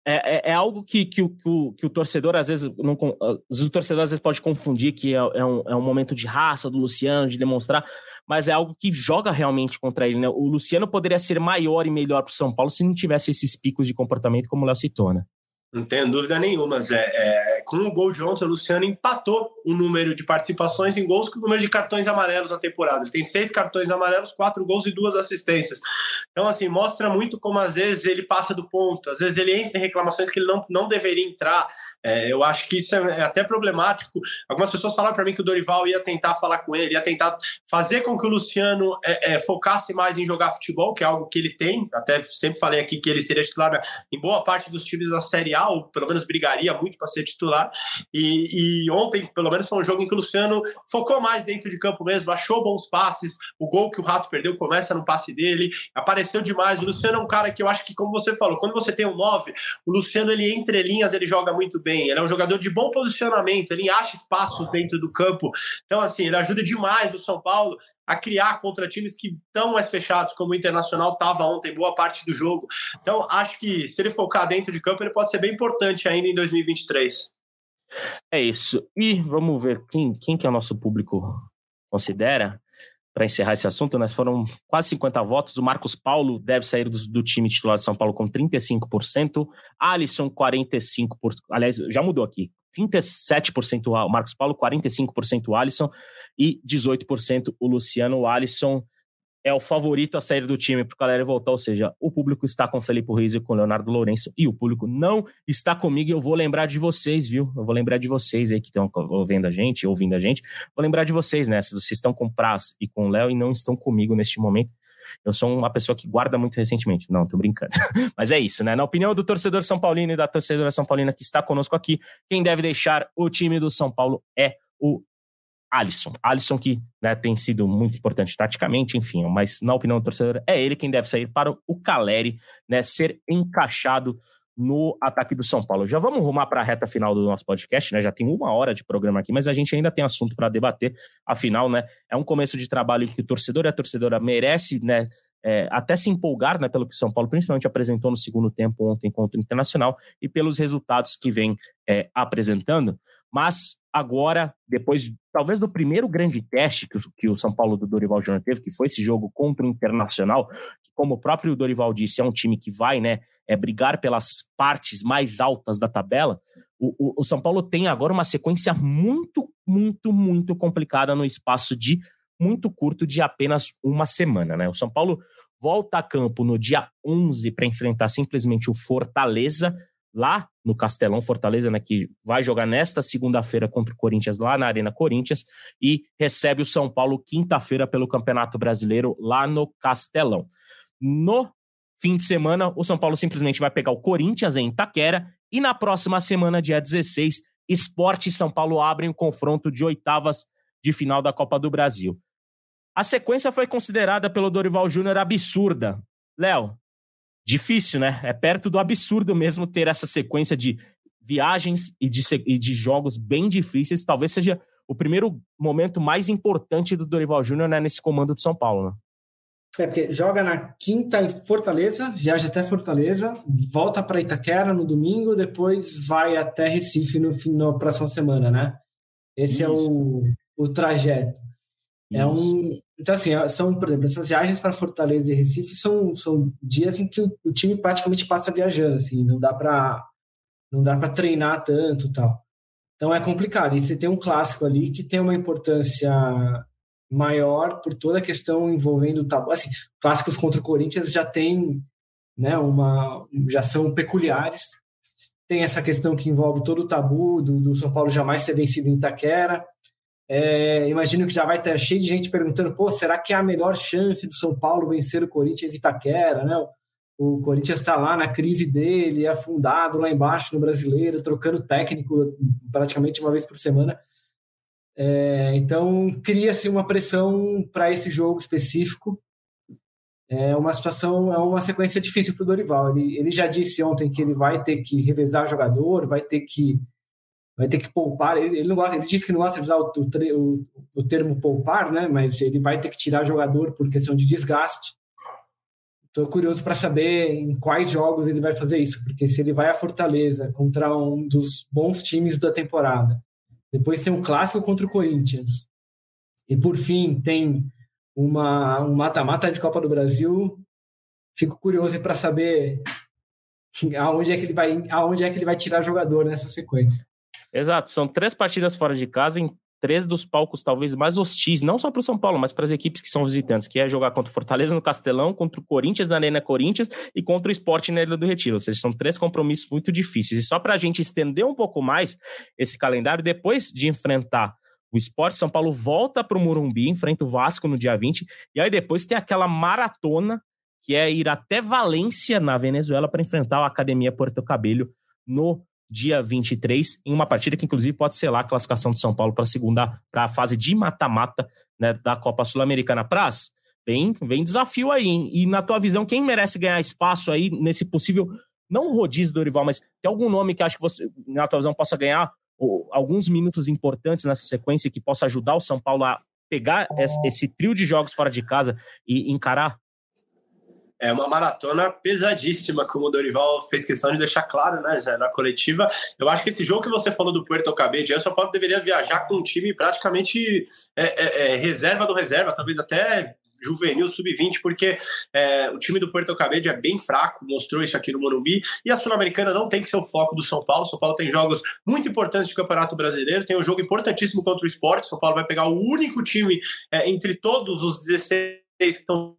é, é, é, algo que, que, que, o, que o torcedor às vezes não, o torcedor às vezes pode confundir que é, é, um, é um momento de raça do Luciano, de demonstrar, mas é algo que joga realmente contra ele, né? O Luciano poderia ser maior e melhor para o São Paulo se não tivesse esses picos de comportamento como o Léo citou, né? Não tenho dúvida nenhuma, Zé. É, com o gol de ontem, o Luciano empatou o número de participações em gols com o número de cartões amarelos na temporada. Ele tem seis cartões amarelos, quatro gols e duas assistências. Então, assim, mostra muito como às vezes ele passa do ponto, às vezes ele entra em reclamações que ele não, não deveria entrar. É, eu acho que isso é, é até problemático. Algumas pessoas falaram para mim que o Dorival ia tentar falar com ele, ia tentar fazer com que o Luciano é, é, focasse mais em jogar futebol, que é algo que ele tem. Até sempre falei aqui que ele seria titular em boa parte dos times da Série A ou pelo menos brigaria muito para ser titular. E, e, ontem, pelo menos, foi um jogo em que o Luciano focou mais dentro de campo mesmo, achou bons passes. O gol que o Rato perdeu começa no passe dele, apareceu demais. O Luciano é um cara que eu acho que, como você falou, quando você tem um 9, o Luciano, ele entre linhas, ele joga muito bem. Ele é um jogador de bom posicionamento, ele acha espaços dentro do campo. Então, assim, ele ajuda demais o São Paulo a criar contra times que estão mais fechados, como o Internacional estava ontem, boa parte do jogo. Então, acho que se ele focar dentro de campo, ele pode ser bem importante ainda em 2023. É isso. E vamos ver quem, quem que é o nosso público considera para encerrar esse assunto, nós foram quase 50 votos. O Marcos Paulo deve sair do, do, time titular de São Paulo com 35%, Alisson 45%, aliás, já mudou aqui. 37% o Marcos Paulo, 45% o Alisson e 18% o Luciano. Alisson é o favorito a sair do time para o galera voltar, ou seja, o público está com Felipe Ruiz e com Leonardo Lourenço e o público não está comigo e eu vou lembrar de vocês, viu? Eu vou lembrar de vocês aí que estão ouvindo a gente, ouvindo a gente, vou lembrar de vocês, né? Se vocês estão com Praz e com Léo e não estão comigo neste momento, eu sou uma pessoa que guarda muito recentemente. Não, tô brincando. Mas é isso, né? Na opinião do torcedor São Paulino e da torcedora São Paulina que está conosco aqui, quem deve deixar o time do São Paulo é o Alisson. Alisson que né, tem sido muito importante taticamente, enfim, mas na opinião do torcedor, é ele quem deve sair para o Caleri né, ser encaixado no ataque do São Paulo. Já vamos rumar para a reta final do nosso podcast, né? Já tem uma hora de programa aqui, mas a gente ainda tem assunto para debater. Afinal, né? É um começo de trabalho que o torcedor e a torcedora merece, né? É, até se empolgar né, pelo que o São Paulo principalmente apresentou no segundo tempo ontem contra o Internacional e pelos resultados que vem é, apresentando. Mas agora, depois talvez do primeiro grande teste que, que o São Paulo do Dorival Júnior teve, que foi esse jogo contra o Internacional, que como o próprio Dorival disse, é um time que vai né, é, brigar pelas partes mais altas da tabela, o, o, o São Paulo tem agora uma sequência muito, muito, muito complicada no espaço de muito curto de apenas uma semana. Né? O São Paulo volta a campo no dia 11 para enfrentar simplesmente o Fortaleza, lá no Castelão Fortaleza, né, que vai jogar nesta segunda-feira contra o Corinthians lá na Arena Corinthians e recebe o São Paulo quinta-feira pelo Campeonato Brasileiro lá no Castelão. No fim de semana, o São Paulo simplesmente vai pegar o Corinthians em Itaquera e na próxima semana, dia 16, Esporte e São Paulo abrem o confronto de oitavas de final da Copa do Brasil. A sequência foi considerada pelo Dorival Júnior absurda. Léo, difícil, né? É perto do absurdo mesmo ter essa sequência de viagens e de, e de jogos bem difíceis. Talvez seja o primeiro momento mais importante do Dorival Júnior né, nesse comando de São Paulo, né? É, porque joga na quinta em Fortaleza, viaja até Fortaleza, volta para Itaquera no domingo, depois vai até Recife no fim na próxima semana, né? Esse Isso. é o, o trajeto. É um, então, assim, são, por exemplo, essas viagens para Fortaleza e Recife são, são dias em que o, o time praticamente passa viajando, assim, não dá para não dá para treinar tanto tal. Então é complicado. E você tem um clássico ali que tem uma importância maior por toda a questão envolvendo o tabu. Assim, clássicos contra o Corinthians já tem, né, uma, já são peculiares. Tem essa questão que envolve todo o tabu do, do São Paulo jamais ter vencido em Itaquera. É, imagino que já vai estar cheio de gente perguntando, pô, será que é a melhor chance do São Paulo vencer o Corinthians em Itaquera, né? O Corinthians está lá na crise dele, afundado lá embaixo no brasileiro, trocando técnico praticamente uma vez por semana. É, então, cria-se uma pressão para esse jogo específico. É uma situação, é uma sequência difícil para o Dorival. Ele, ele já disse ontem que ele vai ter que revezar jogador, vai ter que vai ter que poupar. Ele, ele não gosta, ele disse que não gosta de usar o, o, o, termo poupar, né? Mas ele vai ter que tirar jogador por questão de desgaste. Estou curioso para saber em quais jogos ele vai fazer isso, porque se ele vai a Fortaleza contra um dos bons times da temporada depois tem um clássico contra o Corinthians. E por fim tem uma, um mata-mata de Copa do Brasil. Fico curioso para saber aonde é que ele vai aonde é que ele vai tirar jogador nessa sequência. Exato, são três partidas fora de casa em três dos palcos talvez mais hostis, não só para o São Paulo, mas para as equipes que são visitantes, que é jogar contra o Fortaleza no Castelão, contra o Corinthians na Arena Corinthians e contra o Sport na Ilha do Retiro. Ou seja, são três compromissos muito difíceis. E só para a gente estender um pouco mais esse calendário, depois de enfrentar o Sport, São Paulo volta para o Murumbi, enfrenta o Vasco no dia 20, e aí depois tem aquela maratona que é ir até Valência, na Venezuela, para enfrentar a Academia Porto Cabello no dia 23, em uma partida que, inclusive, pode selar a classificação de São Paulo para a segunda, para a fase de mata-mata né, da Copa Sul-Americana. Praz, vem, vem desafio aí, hein? E na tua visão, quem merece ganhar espaço aí nesse possível, não rodízio do Dorival, mas tem algum nome que acha que você, na tua visão, possa ganhar alguns minutos importantes nessa sequência que possa ajudar o São Paulo a pegar esse, esse trio de jogos fora de casa e encarar é uma maratona pesadíssima, como o Dorival fez questão de deixar claro, né, Zé, na coletiva. Eu acho que esse jogo que você falou do Puerto Cabello, o São Paulo deveria viajar com um time praticamente é, é, é, reserva do reserva, talvez até juvenil sub-20, porque é, o time do Puerto Cabello é bem fraco, mostrou isso aqui no Morumbi, e a Sul-Americana não tem que ser o foco do São Paulo. São Paulo tem jogos muito importantes de Campeonato Brasileiro, tem um jogo importantíssimo contra o esporte. São Paulo vai pegar o único time é, entre todos os 16 que estão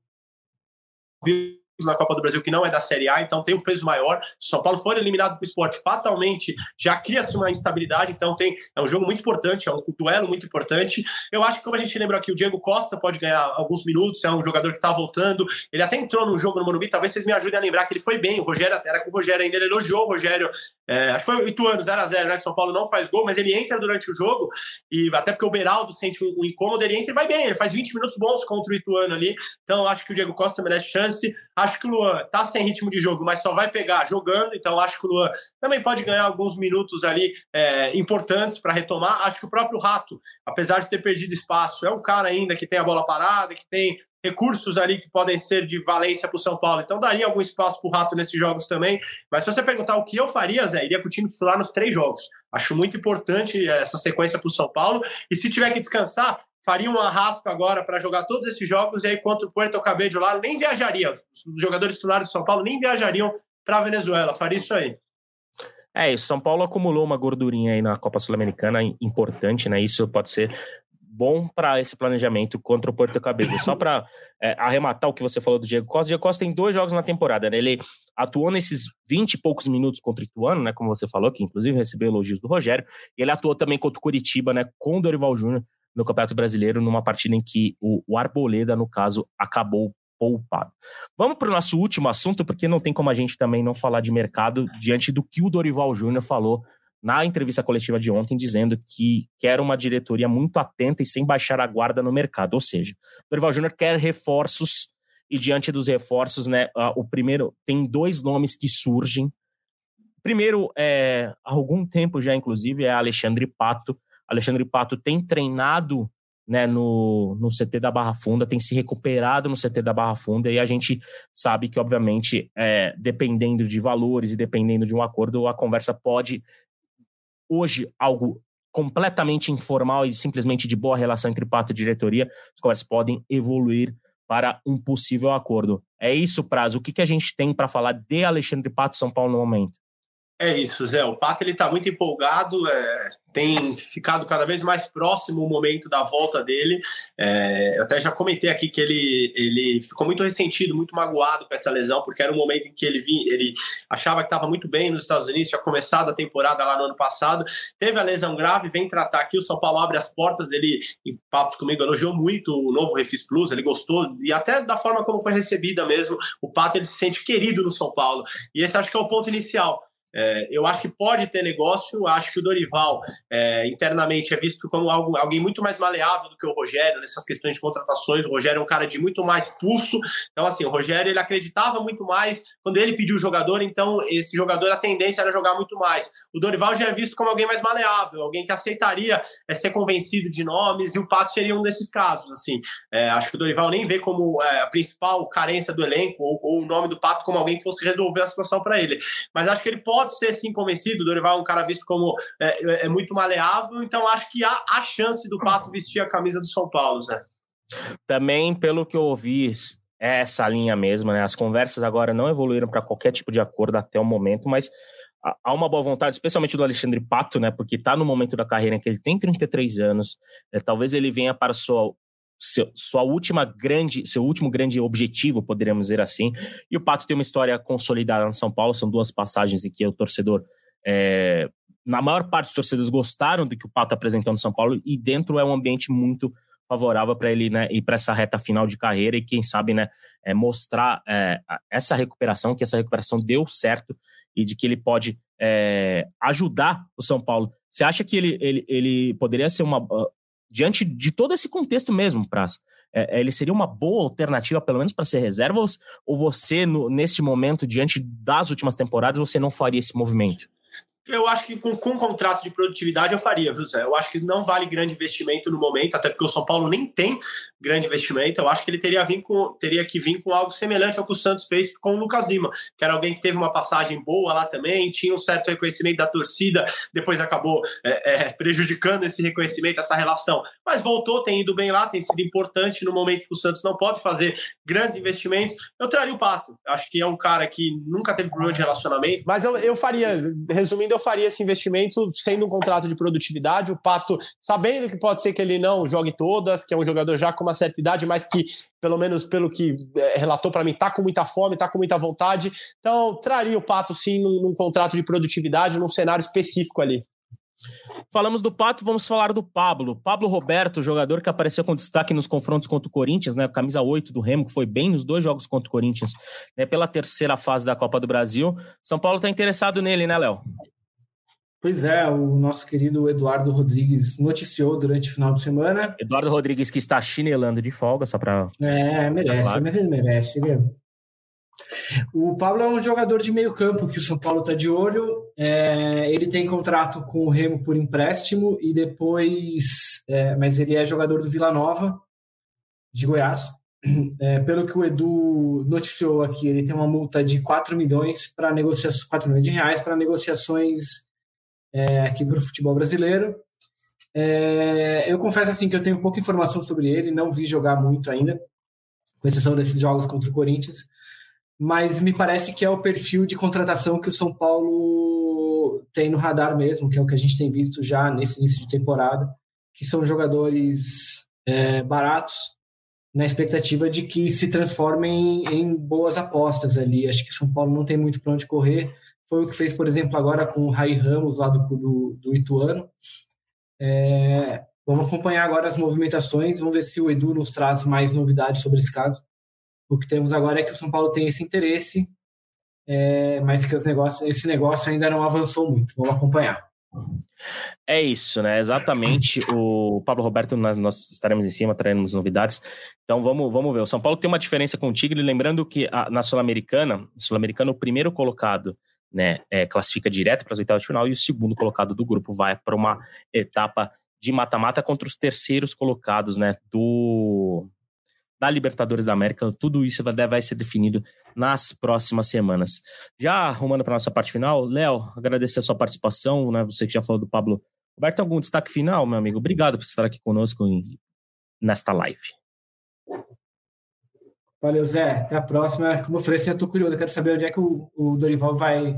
the na Copa do Brasil que não é da Série A, então tem um peso maior. Se São Paulo for eliminado para o esporte, fatalmente já cria-se uma instabilidade, então tem, é um jogo muito importante, é um duelo muito importante. Eu acho que, como a gente lembrou aqui, o Diego Costa pode ganhar alguns minutos, é um jogador que está voltando. Ele até entrou no jogo no Morumbi, talvez vocês me ajudem a lembrar que ele foi bem. O Rogério, era com o Rogério ainda, ele elogiou o Rogério. É, acho que foi o Ituano, 0x0, né? Que São Paulo não faz gol, mas ele entra durante o jogo, e até porque o Beraldo sente um, um incômodo, ele entra e vai bem. Ele faz 20 minutos bons contra o Ituano ali. Então, acho que o Diego Costa merece chance. Acho que o Luan tá sem ritmo de jogo, mas só vai pegar jogando. Então, acho que o Luan também pode ganhar alguns minutos ali é, importantes para retomar. Acho que o próprio Rato, apesar de ter perdido espaço, é um cara ainda que tem a bola parada, que tem recursos ali que podem ser de valência para o São Paulo. Então, daria algum espaço para o Rato nesses jogos também. Mas se você perguntar o que eu faria, Zé, iria com o time titular nos três jogos. Acho muito importante essa sequência para o São Paulo. E se tiver que descansar, faria um arrasto agora para jogar todos esses jogos e aí contra o Puerto Cabello lá nem viajaria. Os jogadores titulares de São Paulo nem viajariam para a Venezuela. Faria isso aí. É, isso. São Paulo acumulou uma gordurinha aí na Copa Sul-Americana importante, né? Isso pode ser bom para esse planejamento contra o Porto Cabello. Só para é, arrematar o que você falou do Diego Costa, o Diego Costa tem dois jogos na temporada, né? Ele atuou nesses 20 e poucos minutos contra o Ituano, né? Como você falou, que inclusive recebeu elogios do Rogério, ele atuou também contra o Curitiba, né? Com o Dorival Júnior no Campeonato Brasileiro, numa partida em que o, o Arboleda, no caso, acabou poupado. Vamos para o nosso último assunto, porque não tem como a gente também não falar de mercado diante do que o Dorival Júnior falou na entrevista coletiva de ontem, dizendo que quer uma diretoria muito atenta e sem baixar a guarda no mercado. Ou seja, o Dorival Júnior quer reforços e diante dos reforços, né, o primeiro tem dois nomes que surgem. Primeiro, é, há algum tempo já, inclusive, é Alexandre Pato, Alexandre Pato tem treinado né, no, no CT da Barra Funda, tem se recuperado no CT da Barra Funda, e a gente sabe que, obviamente, é, dependendo de valores e dependendo de um acordo, a conversa pode, hoje, algo completamente informal e simplesmente de boa relação entre Pato e diretoria, as conversas podem evoluir para um possível acordo. É isso, Prazo. O que, que a gente tem para falar de Alexandre Pato São Paulo no momento? É isso, Zé. O Pato ele está muito empolgado, é, tem ficado cada vez mais próximo o momento da volta dele. É, eu até já comentei aqui que ele, ele ficou muito ressentido, muito magoado com essa lesão, porque era um momento em que ele, vinha, ele achava que estava muito bem nos Estados Unidos, tinha começado a temporada lá no ano passado, teve a lesão grave, vem tratar aqui. O São Paulo abre as portas. Ele, em papos comigo, elogiou muito o novo Refis Plus, ele gostou, e até da forma como foi recebida mesmo. O Pato ele se sente querido no São Paulo, e esse acho que é o ponto inicial. É, eu acho que pode ter negócio, acho que o Dorival é, internamente é visto como algo, alguém muito mais maleável do que o Rogério nessas questões de contratações. O Rogério é um cara de muito mais pulso. Então, assim, o Rogério ele acreditava muito mais quando ele pediu o jogador, então esse jogador a tendência era jogar muito mais. O Dorival já é visto como alguém mais maleável, alguém que aceitaria é, ser convencido de nomes, e o Pato seria um desses casos. Assim, é, acho que o Dorival nem vê como é, a principal carência do elenco ou, ou o nome do Pato como alguém que fosse resolver a situação para ele. Mas acho que ele pode pode ser sim convencido. Dorival é um cara visto como é, é, é muito maleável, então acho que há a chance do Pato vestir a camisa do São Paulo, Zé. Também, pelo que eu ouvi, é essa linha mesmo, né? As conversas agora não evoluíram para qualquer tipo de acordo até o momento, mas há uma boa vontade, especialmente do Alexandre Pato, né? Porque está no momento da carreira em que ele tem 33 anos, é, talvez ele venha para sua seu, sua última grande, seu último grande objetivo, poderíamos dizer assim. E o Pato tem uma história consolidada no São Paulo, são duas passagens em que o torcedor, é, na maior parte dos torcedores gostaram do que o Pato apresentou no São Paulo e dentro é um ambiente muito favorável para ele né, ir para essa reta final de carreira e quem sabe né, é, mostrar é, essa recuperação, que essa recuperação deu certo e de que ele pode é, ajudar o São Paulo. Você acha que ele, ele, ele poderia ser uma, diante de todo esse contexto mesmo, Praça, é, é, ele seria uma boa alternativa, pelo menos para ser reserva, ou você, no, neste momento, diante das últimas temporadas, você não faria esse movimento? Eu acho que com, com contrato de produtividade eu faria, viu, Zé? Eu acho que não vale grande investimento no momento, até porque o São Paulo nem tem grande investimento. Eu acho que ele teria, vir com, teria que vir com algo semelhante ao que o Santos fez com o Lucas Lima, que era alguém que teve uma passagem boa lá também, tinha um certo reconhecimento da torcida, depois acabou é, é, prejudicando esse reconhecimento, essa relação. Mas voltou, tem ido bem lá, tem sido importante no momento que o Santos não pode fazer grandes investimentos. Eu traria o Pato. Acho que é um cara que nunca teve problema de relacionamento. Mas eu, eu faria, resumindo, eu faria esse investimento sendo um contrato de produtividade. O Pato, sabendo que pode ser que ele não jogue todas, que é um jogador já com uma certa idade, mas que, pelo menos pelo que é, relatou para mim, tá com muita fome, tá com muita vontade. Então, traria o Pato sim num, num contrato de produtividade, num cenário específico ali. Falamos do Pato, vamos falar do Pablo. Pablo Roberto, jogador que apareceu com destaque nos confrontos contra o Corinthians, né? Camisa 8 do Remo, que foi bem nos dois jogos contra o Corinthians, né? Pela terceira fase da Copa do Brasil. São Paulo está interessado nele, né, Léo? Pois é, o nosso querido Eduardo Rodrigues noticiou durante o final de semana. Eduardo Rodrigues que está chinelando de folga, só para. É, merece, claro. mas ele merece, viu? O Pablo é um jogador de meio campo que o São Paulo está de olho. É, ele tem contrato com o Remo por empréstimo e depois. É, mas ele é jogador do Vila Nova, de Goiás. É, pelo que o Edu noticiou aqui, ele tem uma multa de 4 milhões para negociações, 4 milhões de reais para negociações é, aqui para o futebol brasileiro. É, eu confesso assim que eu tenho pouca informação sobre ele, não vi jogar muito ainda, com exceção desses jogos contra o Corinthians, mas me parece que é o perfil de contratação que o São Paulo tem no radar mesmo, que é o que a gente tem visto já nesse início de temporada, que são jogadores é, baratos, na expectativa de que se transformem em boas apostas ali. Acho que o São Paulo não tem muito para onde correr. Foi o que fez, por exemplo, agora com o Rai Ramos, lá do, do, do Ituano. É, vamos acompanhar agora as movimentações, vamos ver se o Edu nos traz mais novidades sobre esse caso. O que temos agora é que o São Paulo tem esse interesse, é, mas que os negócios, esse negócio ainda não avançou muito. Vamos acompanhar. É isso, né? Exatamente. O Pablo Roberto, nós estaremos em cima, traremos novidades. Então vamos, vamos ver. O São Paulo tem uma diferença com o Tigre, lembrando que a, na Sul-Americana, Sul-Americana, o primeiro colocado né, é, classifica direto para as oitavas de final e o segundo colocado do grupo vai para uma etapa de mata-mata contra os terceiros colocados, né, do da Libertadores da América. Tudo isso vai, vai ser definido nas próximas semanas. Já arrumando para nossa parte final, Léo, agradecer a sua participação, né? Você que já falou do Pablo. Roberto, algum destaque final, meu amigo? Obrigado por estar aqui conosco em, nesta live. Valeu, Zé. Até a próxima. Como eu falei, assim, eu tô curioso. Eu quero saber onde é que o, o Dorival vai.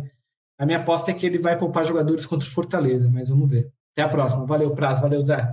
A minha aposta é que ele vai poupar jogadores contra o Fortaleza, mas vamos ver. Até a próxima. Valeu, Prazo. Valeu, Zé.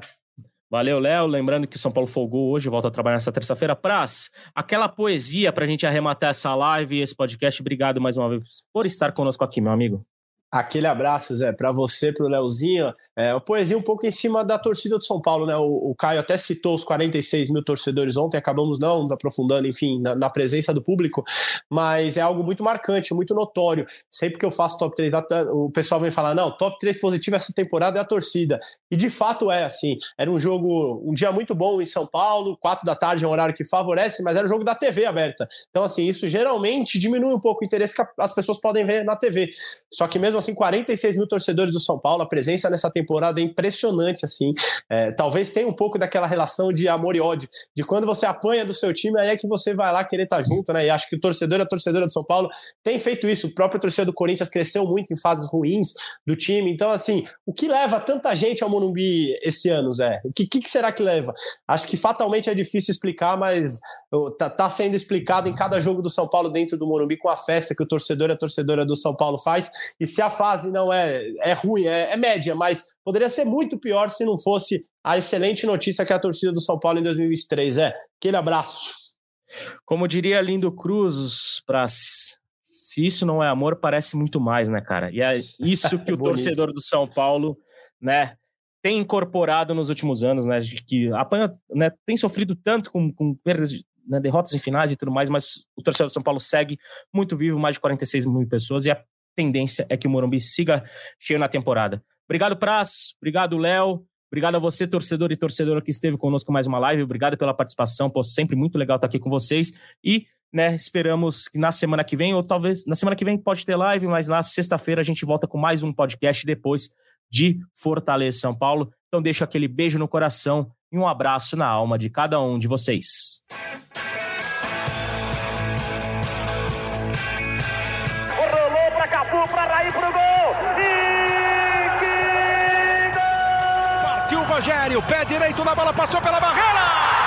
Valeu, Léo. Lembrando que São Paulo folgou hoje, volta a trabalhar nessa terça-feira. Praz, aquela poesia para a gente arrematar essa live e esse podcast. Obrigado mais uma vez por estar conosco aqui, meu amigo. Aquele abraço, Zé, para você, para o Leozinho. É, poesia um pouco em cima da torcida do São Paulo, né? O, o, Caio até citou os 46 mil torcedores ontem, acabamos não aprofundando, enfim, na, na, presença do público, mas é algo muito marcante, muito notório. Sempre que eu faço top 3, o pessoal vem falar: não, top 3 positivo essa temporada é a torcida. E de fato é assim. Era um jogo, um dia muito bom em São Paulo, quatro da tarde é um horário que favorece, mas era um jogo da TV aberta. Então, assim, isso geralmente diminui um pouco o interesse que as pessoas podem ver na TV. Só que mesmo assim, 46 mil torcedores do São Paulo, a presença nessa temporada é impressionante, assim. É, talvez tenha um pouco daquela relação de amor e ódio, de quando você apanha do seu time, aí é que você vai lá querer estar junto, né? E acho que o torcedor e a torcedora do São Paulo tem feito isso. O próprio torcedor do Corinthians cresceu muito em fases ruins do time. Então, assim, o que leva tanta gente ao Morumbi esse ano, Zé? O que, que será que leva? Acho que fatalmente é difícil explicar, mas tá, tá, sendo explicado em cada jogo do São Paulo dentro do Morumbi com a festa que o torcedor e a torcedora do São Paulo faz. E se a fase não é, é ruim, é, é média, mas poderia ser muito pior se não fosse a excelente notícia que é a torcida do São Paulo em 2023 é. Aquele abraço. Como diria Lindo Cruz, para se isso não é amor, parece muito mais, né, cara? E é isso que o torcedor do São Paulo, né, tem incorporado nos últimos anos, né? De que apanha, né, tem sofrido tanto com, com perda de, né, derrotas em finais e tudo mais, mas o torcedor do São Paulo segue muito vivo, mais de 46 mil pessoas, e a tendência é que o Morumbi siga cheio na temporada. Obrigado, Praz. Obrigado, Léo. Obrigado a você, torcedor e torcedora que esteve conosco mais uma live. Obrigado pela participação. Pô, sempre muito legal estar aqui com vocês. E né, esperamos que na semana que vem, ou talvez na semana que vem pode ter live, mas na sexta-feira a gente volta com mais um podcast depois de Fortaleza, São Paulo. Então deixo aquele beijo no coração e um abraço na alma de cada um de vocês. Rolou para Cafu, para Raí, pro gol. E que gol! Partiu o Rogério, pé direito na bola, passou pela barreira.